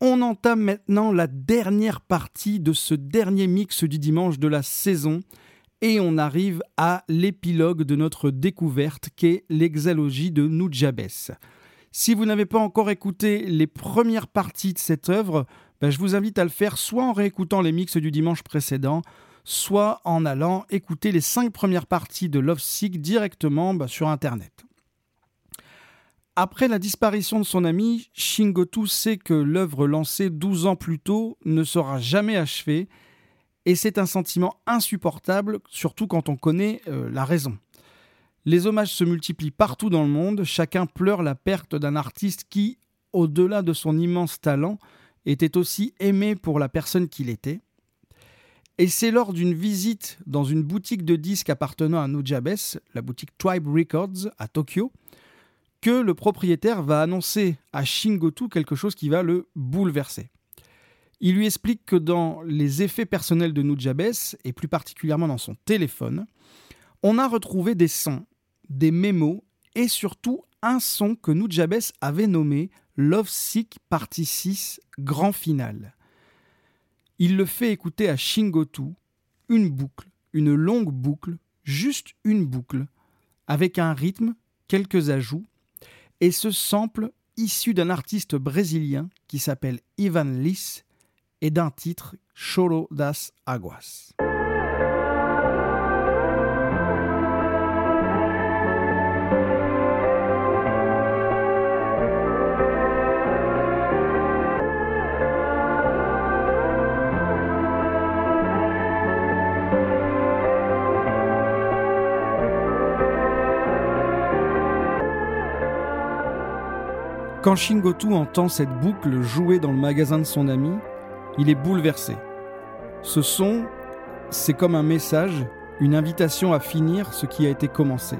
On entame maintenant la dernière partie de ce dernier mix du dimanche de la saison et on arrive à l'épilogue de notre découverte qu'est l'exalogie de Nujabes. Si vous n'avez pas encore écouté les premières parties de cette œuvre, ben, je vous invite à le faire soit en réécoutant les mix du dimanche précédent, soit en allant écouter les cinq premières parties de Love Sick directement bah, sur Internet. Après la disparition de son ami, Shingotu sait que l'œuvre lancée 12 ans plus tôt ne sera jamais achevée, et c'est un sentiment insupportable, surtout quand on connaît euh, la raison. Les hommages se multiplient partout dans le monde, chacun pleure la perte d'un artiste qui, au-delà de son immense talent, était aussi aimé pour la personne qu'il était. Et c'est lors d'une visite dans une boutique de disques appartenant à Nujabes, la boutique Tribe Records à Tokyo, que le propriétaire va annoncer à Shingotu quelque chose qui va le bouleverser. Il lui explique que dans les effets personnels de Nujabes, et plus particulièrement dans son téléphone, on a retrouvé des sons, des mémos et surtout un son que Nujabes avait nommé Love Sick Partie 6 Grand Final. Il le fait écouter à Shingotu, une boucle, une longue boucle, juste une boucle, avec un rythme, quelques ajouts, et ce sample issu d'un artiste brésilien qui s'appelle Ivan Lis et d'un titre Choro das Aguas. Quand Shingotu entend cette boucle jouer dans le magasin de son ami, il est bouleversé. Ce son, c'est comme un message, une invitation à finir ce qui a été commencé.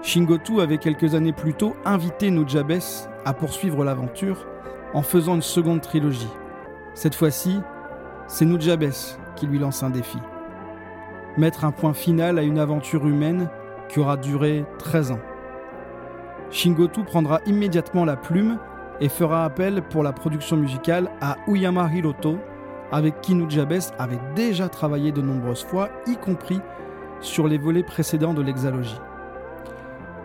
Shingotu avait quelques années plus tôt invité Nujabes à poursuivre l'aventure en faisant une seconde trilogie. Cette fois-ci, c'est Nujabes qui lui lance un défi. Mettre un point final à une aventure humaine qui aura duré 13 ans. Shingotu prendra immédiatement la plume et fera appel pour la production musicale à Uyama Hiroto, avec qui Nujabes avait déjà travaillé de nombreuses fois, y compris sur les volets précédents de l'exalogie.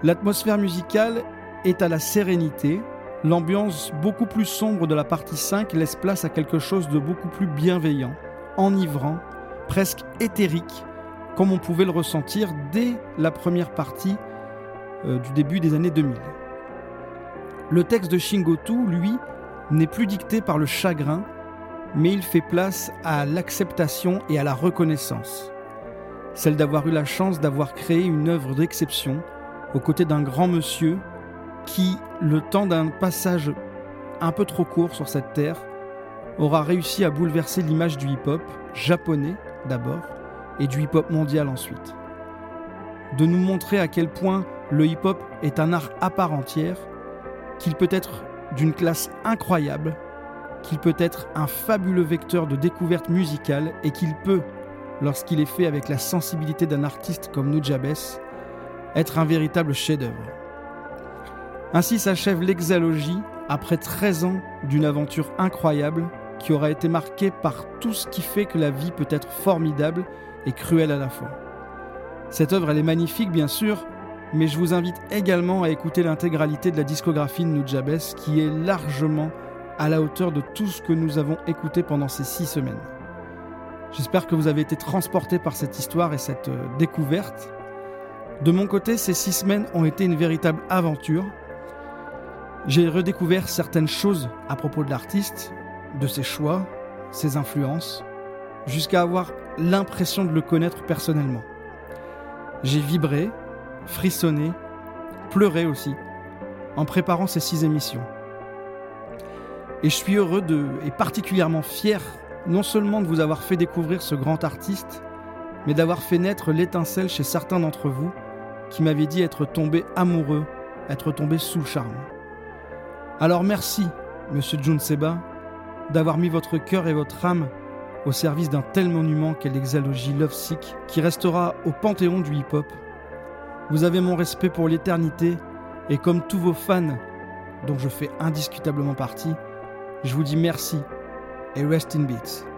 L'atmosphère musicale est à la sérénité, l'ambiance beaucoup plus sombre de la partie 5 laisse place à quelque chose de beaucoup plus bienveillant, enivrant, presque éthérique, comme on pouvait le ressentir dès la première partie du début des années 2000. Le texte de Shingotu, lui, n'est plus dicté par le chagrin, mais il fait place à l'acceptation et à la reconnaissance. Celle d'avoir eu la chance d'avoir créé une œuvre d'exception aux côtés d'un grand monsieur qui, le temps d'un passage un peu trop court sur cette terre, aura réussi à bouleverser l'image du hip-hop japonais d'abord et du hip-hop mondial ensuite. De nous montrer à quel point le hip-hop est un art à part entière, qu'il peut être d'une classe incroyable, qu'il peut être un fabuleux vecteur de découverte musicale et qu'il peut, lorsqu'il est fait avec la sensibilité d'un artiste comme Nujabes, être un véritable chef-d'œuvre. Ainsi s'achève l'exalogie après 13 ans d'une aventure incroyable qui aura été marquée par tout ce qui fait que la vie peut être formidable et cruelle à la fois. Cette œuvre, elle est magnifique bien sûr, mais je vous invite également à écouter l'intégralité de la discographie de Nujabes qui est largement à la hauteur de tout ce que nous avons écouté pendant ces six semaines. J'espère que vous avez été transporté par cette histoire et cette euh, découverte. De mon côté, ces six semaines ont été une véritable aventure. J'ai redécouvert certaines choses à propos de l'artiste, de ses choix, ses influences, jusqu'à avoir l'impression de le connaître personnellement. J'ai vibré, frissonné, pleuré aussi, en préparant ces six émissions. Et je suis heureux de, et particulièrement fier, non seulement de vous avoir fait découvrir ce grand artiste, mais d'avoir fait naître l'étincelle chez certains d'entre vous qui m'avaient dit être tombés amoureux, être tombés sous le charme. Alors merci, monsieur Jun Seba, d'avoir mis votre cœur et votre âme au service d'un tel monument qu'est l'exalogie Love Sick, qui restera au panthéon du hip-hop vous avez mon respect pour l'éternité et comme tous vos fans, dont je fais indiscutablement partie, je vous dis merci et rest in beats.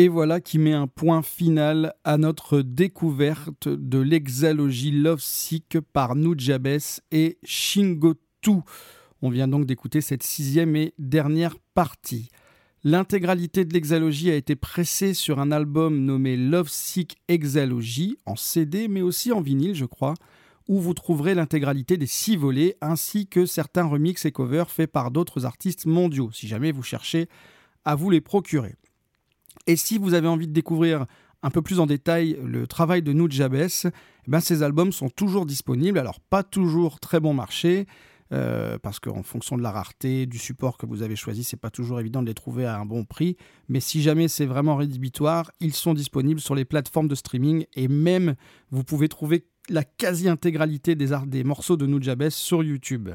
Et voilà qui met un point final à notre découverte de l'exalogie Love Sick par Nujabes et Shingotu. On vient donc d'écouter cette sixième et dernière partie. L'intégralité de l'exalogie a été pressée sur un album nommé Love Sick Exalogie, en CD mais aussi en vinyle, je crois, où vous trouverez l'intégralité des six volets ainsi que certains remixes et covers faits par d'autres artistes mondiaux, si jamais vous cherchez à vous les procurer. Et si vous avez envie de découvrir un peu plus en détail le travail de Noud eh ben ces albums sont toujours disponibles. Alors, pas toujours très bon marché, euh, parce qu'en fonction de la rareté, du support que vous avez choisi, c'est pas toujours évident de les trouver à un bon prix. Mais si jamais c'est vraiment rédhibitoire, ils sont disponibles sur les plateformes de streaming et même vous pouvez trouver la quasi-intégralité des, des morceaux de Noud Jabes sur YouTube.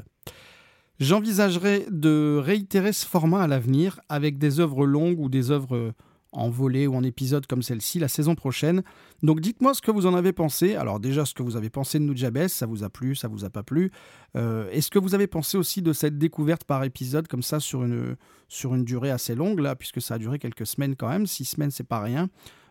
J'envisagerai de réitérer ce format à l'avenir avec des œuvres longues ou des œuvres en volée ou en épisode comme celle-ci la saison prochaine. Donc dites-moi ce que vous en avez pensé. Alors déjà ce que vous avez pensé de Nujabes, ça vous a plu, ça vous a pas plu. Euh, Est-ce que vous avez pensé aussi de cette découverte par épisode comme ça sur une, sur une durée assez longue là, puisque ça a duré quelques semaines quand même, six semaines c'est pas rien.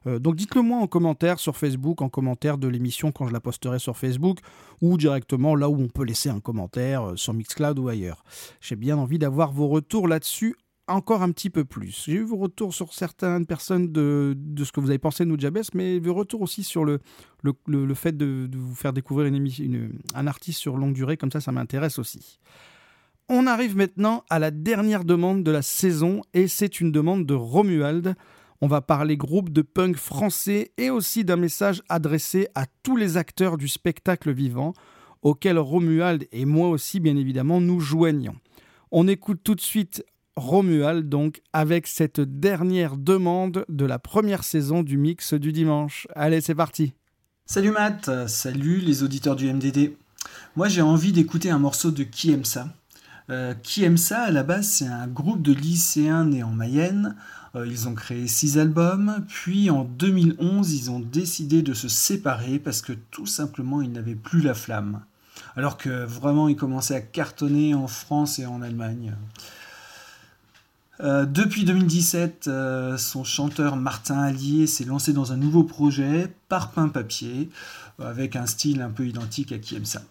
Euh, donc dites-le moi en commentaire sur Facebook, en commentaire de l'émission quand je la posterai sur Facebook, ou directement là où on peut laisser un commentaire euh, sur Mixcloud ou ailleurs. J'ai bien envie d'avoir vos retours là-dessus encore un petit peu plus. J'ai eu vos retours sur certaines personnes de, de ce que vous avez pensé de Nujabes, mais vos retours aussi sur le, le, le- fait de, vous faire découvrir une- un artiste sur longue durée, comme ça, ça m'intéresse aussi. On arrive maintenant à la dernière demande de la saison, et c'est une demande de Romuald. On va parler groupe de punk français et aussi d'un message adressé à tous les acteurs du spectacle vivant, auquel Romuald et moi aussi, bien évidemment, nous joignons. On écoute tout de suite Romuald, donc, avec cette dernière demande de la première saison du mix du dimanche. Allez, c'est parti. Salut Matt, salut les auditeurs du MDD. Moi j'ai envie d'écouter un morceau de Qui aime ça Euh, Qui aime ça à la base c'est un groupe de lycéens nés en Mayenne. Euh, ils ont créé six albums, puis en 2011 ils ont décidé de se séparer parce que tout simplement ils n'avaient plus la flamme. Alors que vraiment ils commençaient à cartonner en France et en Allemagne. Euh, depuis 2017, euh, son chanteur Martin Allier s'est lancé dans un nouveau projet, Parpaing Papier, euh, avec un style un peu identique à Qui aime ça.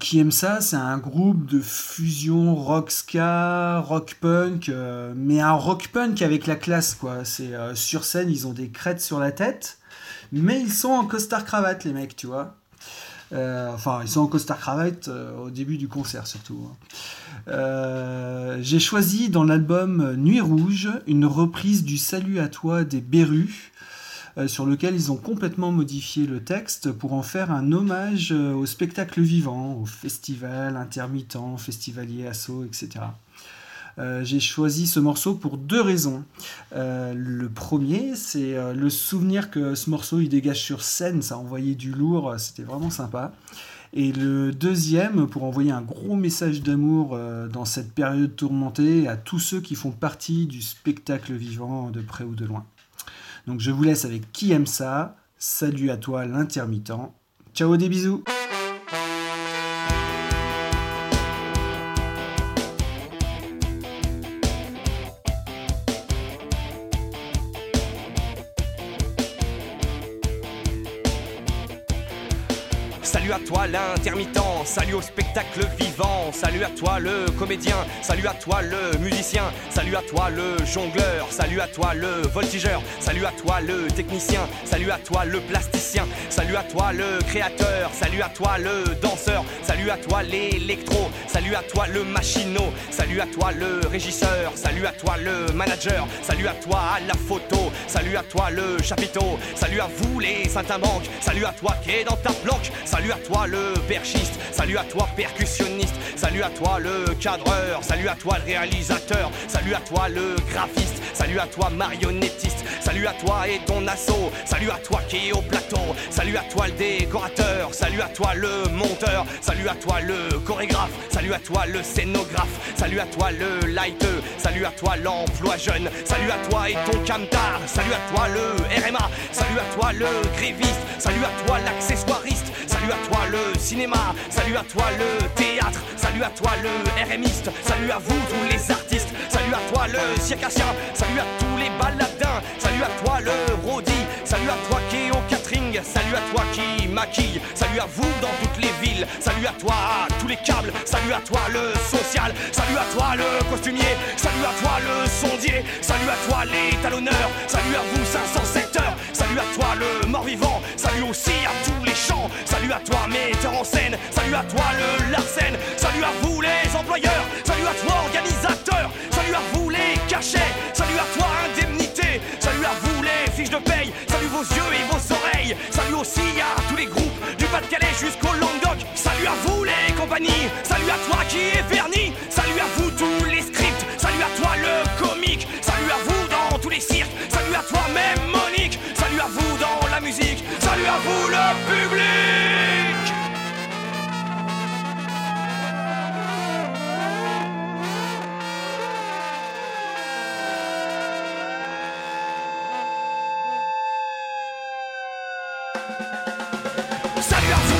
Qui aime ça, c'est un groupe de fusion rock ska, rock punk, mais un rock punk avec la classe quoi. C'est sur scène, ils ont des crêtes sur la tête, mais ils sont en costard cravate les mecs, tu vois. Euh, enfin, ils sont en costard cravate euh, au début du concert surtout. hein. Euh, J'ai choisi dans l'album Nuit Rouge une reprise du Salut à toi des Berus, sur lequel ils ont complètement modifié le texte pour en faire un hommage au spectacle vivant, au festival intermittent, festivalier assaut, etc. Euh, J'ai choisi ce morceau pour deux raisons. Euh, le premier, c'est euh, le souvenir que ce morceau il dégage sur scène, ça envoyait du lourd, c'était vraiment sympa. Et le deuxième, pour envoyer un gros message d'amour dans cette période tourmentée à tous ceux qui font partie du spectacle vivant de près ou de loin. Donc je vous laisse avec qui aime ça? Salut à toi l'intermittent. Ciao des bisous. Toi l'intermittent, salut au spectacle vivant, salut à toi le comédien, salut à toi le musicien, salut à toi le jongleur, salut à toi le voltigeur, salut à toi le technicien, salut à toi le plasticien, salut à toi le créateur, salut à toi le danseur, salut à toi l'électro, salut à toi le machinot, salut à toi le régisseur, salut à toi le manager, salut à toi à la photo, salut à toi le chapiteau, salut à vous les saltimbanques, salut à toi qui est dans ta planque, salut à toi le perchiste, salut à toi percussionniste, salut à toi le cadreur, salut à toi le réalisateur, salut à toi le graphiste, salut à toi marionnettiste, salut à toi et ton assaut, salut à toi qui est au plateau, salut à toi le décorateur, salut à toi le monteur, salut à toi le chorégraphe, salut à toi le scénographe, salut à toi le lighteux, salut à toi l'emploi jeune, salut à toi et ton camtar, salut à toi le RMA, salut à toi le gréviste, salut à toi l'accessoiriste, salut à toi le cinéma, salut à toi le théâtre, salut à toi le RMiste, salut à vous tous les artistes, salut à toi le circassien, salut à tous les baladins, salut à toi le rodi, salut à toi catering, salut à toi qui maquille, salut à vous dans toutes les villes, salut à toi tous les câbles, salut à toi le social, salut à toi le costumier, salut à toi le sondier, salut à toi les talonneurs, salut à vous 507 heures, salut à toi le mort-vivant, salut aussi à tous les chants, salut à toi metteur en scène, salut à toi le Larsen, salut à vous les employeurs, salut à toi organisateur, salut à vous les cachets, salut à toi indemnité, salut à vous les fiches de paye, salut vos yeux et salut aussi à tous les groupes du Pas-de-Calais jusqu'au Languedoc, salut à vous les compagnons compagnie. Salut à toi qui est verni. Salut à vous tous les scripts. Salut à toi le comique. Salut à vous dans tous les cirques. Salut à toi même Monique. Salut à vous dans la musique. Salut à vous le public. Salut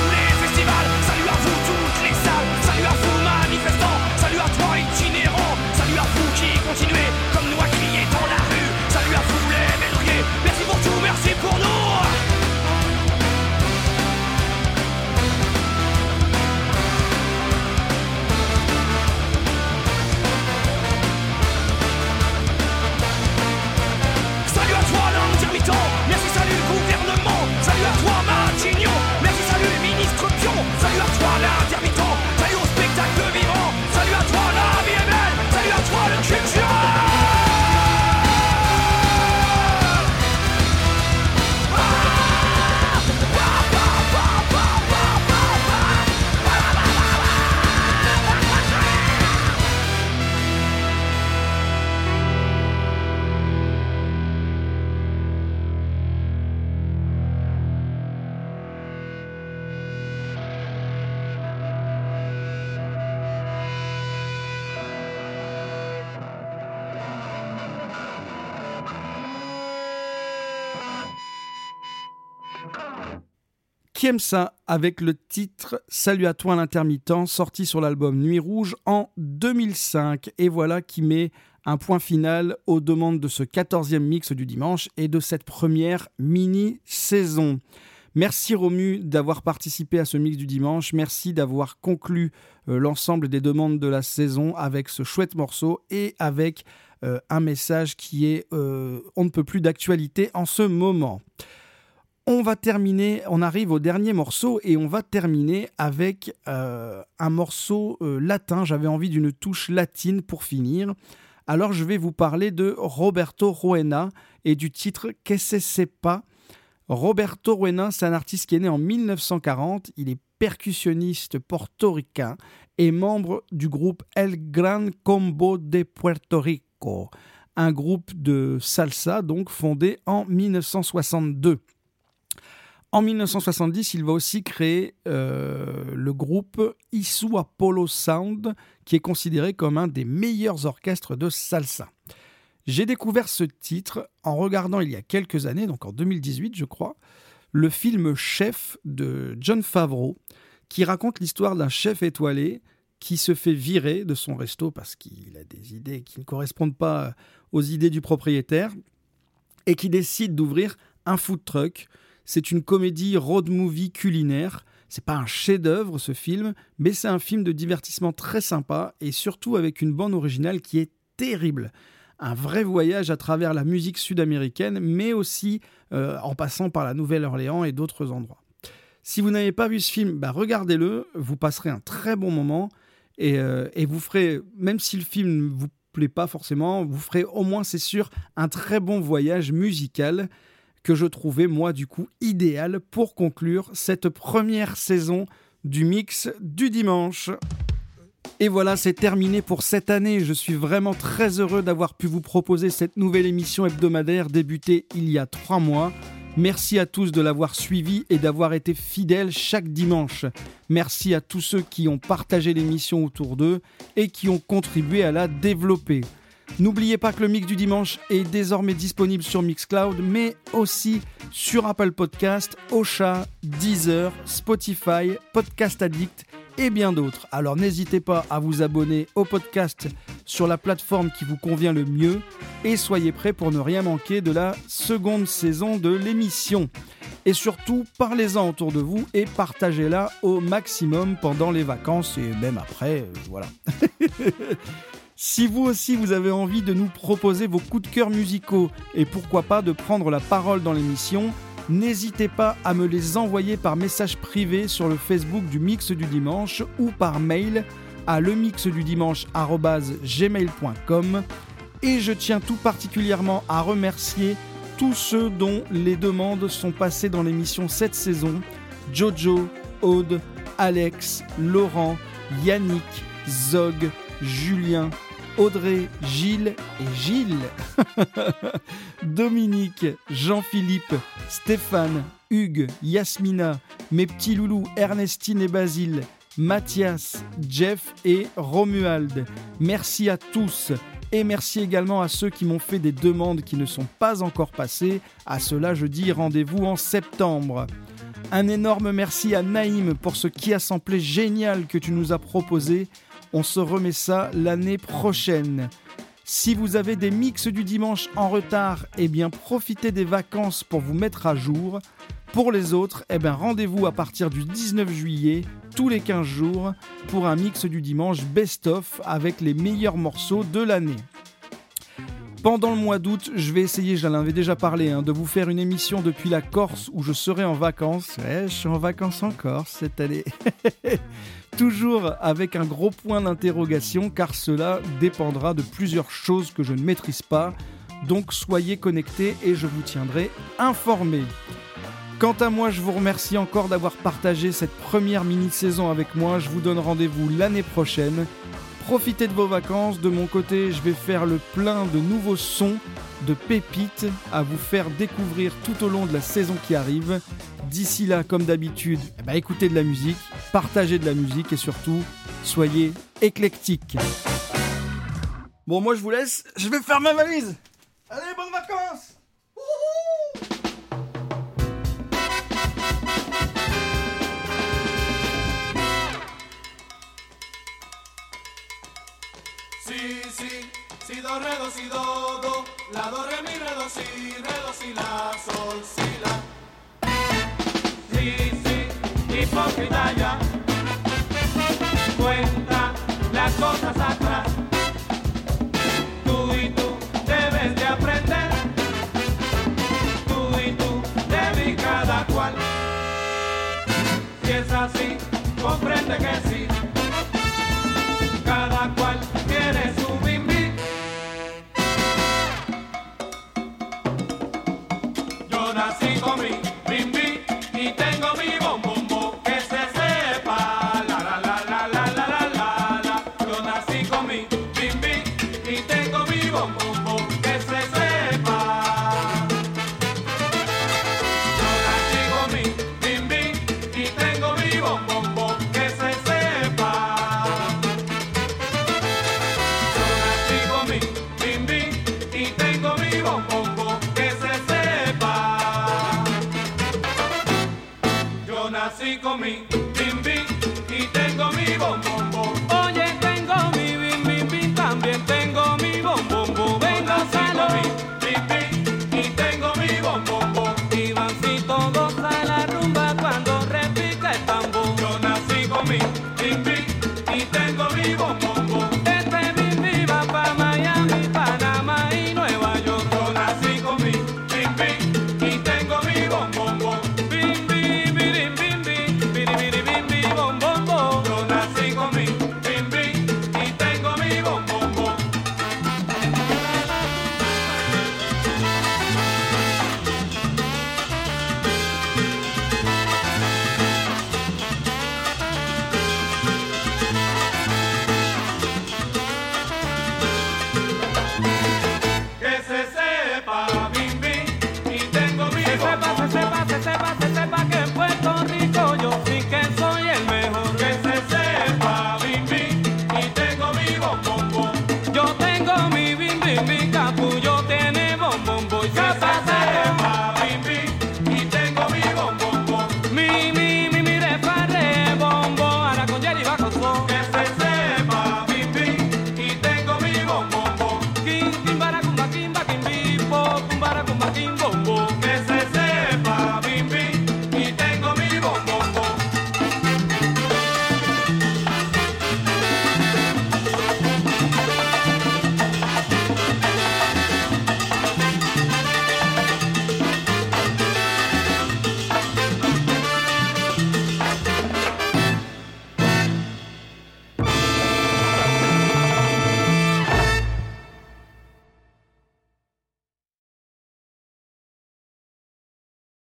Qui aime ça avec le titre Salut à toi l'intermittent, sorti sur l'album Nuit Rouge en 2005. Et voilà qui met un point final aux demandes de ce 14e mix du dimanche et de cette première mini-saison. Merci Romu d'avoir participé à ce mix du dimanche. Merci d'avoir conclu euh, l'ensemble des demandes de la saison avec ce chouette morceau et avec euh, un message qui est euh, on ne peut plus d'actualité en ce moment. On va terminer, on arrive au dernier morceau et on va terminer avec euh, un morceau euh, latin. J'avais envie d'une touche latine pour finir. Alors je vais vous parler de Roberto Roena et du titre Que se sepa. Roberto Roena, c'est un artiste qui est né en 1940. Il est percussionniste portoricain et membre du groupe El Gran Combo de Puerto Rico, un groupe de salsa donc fondé en 1962. En 1970, il va aussi créer euh, le groupe Isu Apollo Sound, qui est considéré comme un des meilleurs orchestres de salsa. J'ai découvert ce titre en regardant il y a quelques années, donc en 2018 je crois, le film Chef de John Favreau, qui raconte l'histoire d'un chef étoilé qui se fait virer de son resto parce qu'il a des idées qui ne correspondent pas aux idées du propriétaire et qui décide d'ouvrir un food truck c'est une comédie road movie culinaire. C'est pas un chef-d'œuvre ce film, mais c'est un film de divertissement très sympa et surtout avec une bande originale qui est terrible. Un vrai voyage à travers la musique sud-américaine, mais aussi euh, en passant par la Nouvelle-Orléans et d'autres endroits. Si vous n'avez pas vu ce film, bah regardez-le, vous passerez un très bon moment et, euh, et vous ferez, même si le film ne vous plaît pas forcément, vous ferez au moins, c'est sûr, un très bon voyage musical que je trouvais, moi, du coup, idéal pour conclure cette première saison du mix du dimanche. Et voilà, c'est terminé pour cette année. Je suis vraiment très heureux d'avoir pu vous proposer cette nouvelle émission hebdomadaire débutée il y a trois mois. Merci à tous de l'avoir suivi et d'avoir été fidèles chaque dimanche. Merci à tous ceux qui ont partagé l'émission autour d'eux et qui ont contribué à la développer. N'oubliez pas que le mix du dimanche est désormais disponible sur Mixcloud, mais aussi sur Apple Podcast, Ocha, Deezer, Spotify, Podcast Addict et bien d'autres. Alors n'hésitez pas à vous abonner au podcast sur la plateforme qui vous convient le mieux et soyez prêts pour ne rien manquer de la seconde saison de l'émission. Et surtout, parlez-en autour de vous et partagez-la au maximum pendant les vacances et même après, euh, voilà. Si vous aussi vous avez envie de nous proposer vos coups de cœur musicaux et pourquoi pas de prendre la parole dans l'émission, n'hésitez pas à me les envoyer par message privé sur le Facebook du Mix du Dimanche ou par mail à lemixdudimanche.gmail.com et je tiens tout particulièrement à remercier tous ceux dont les demandes sont passées dans l'émission cette saison. Jojo, Aude, Alex, Laurent, Yannick, Zog, Julien, Audrey, Gilles et Gilles, Dominique, Jean-Philippe, Stéphane, Hugues, Yasmina, mes petits loulous Ernestine et Basile, Mathias, Jeff et Romuald. Merci à tous. Et merci également à ceux qui m'ont fait des demandes qui ne sont pas encore passées. À cela, je dis rendez-vous en septembre. Un énorme merci à Naïm pour ce qui assemblé génial que tu nous as proposé. On se remet ça l'année prochaine. Si vous avez des mix du dimanche en retard, eh bien profitez des vacances pour vous mettre à jour. Pour les autres, eh bien rendez-vous à partir du 19 juillet, tous les 15 jours, pour un mix du dimanche best-of avec les meilleurs morceaux de l'année. Pendant le mois d'août, je vais essayer, j'en avais déjà parlé, hein, de vous faire une émission depuis la Corse où je serai en vacances. Ouais, je suis en vacances en Corse cette année. Toujours avec un gros point d'interrogation car cela dépendra de plusieurs choses que je ne maîtrise pas. Donc soyez connectés et je vous tiendrai informé. Quant à moi, je vous remercie encore d'avoir partagé cette première mini-saison avec moi. Je vous donne rendez-vous l'année prochaine. Profitez de vos vacances. De mon côté, je vais faire le plein de nouveaux sons, de pépites à vous faire découvrir tout au long de la saison qui arrive. D'ici là, comme d'habitude, eh ben, écoutez de la musique, partagez de la musique et surtout, soyez éclectiques. Bon, moi je vous laisse, je vais faire ma valise. Allez, bonnes vacances Si, si, si, do, re, do, si, do, do, la, do, re, mi, re, do, si, re, do, si, la, sol, si, la. Sí, sí, hipócrita ya, cuenta las cosas atrás. Tú y tú debes de aprender, tú y tú de cada cual. Si es así, comprende que sí.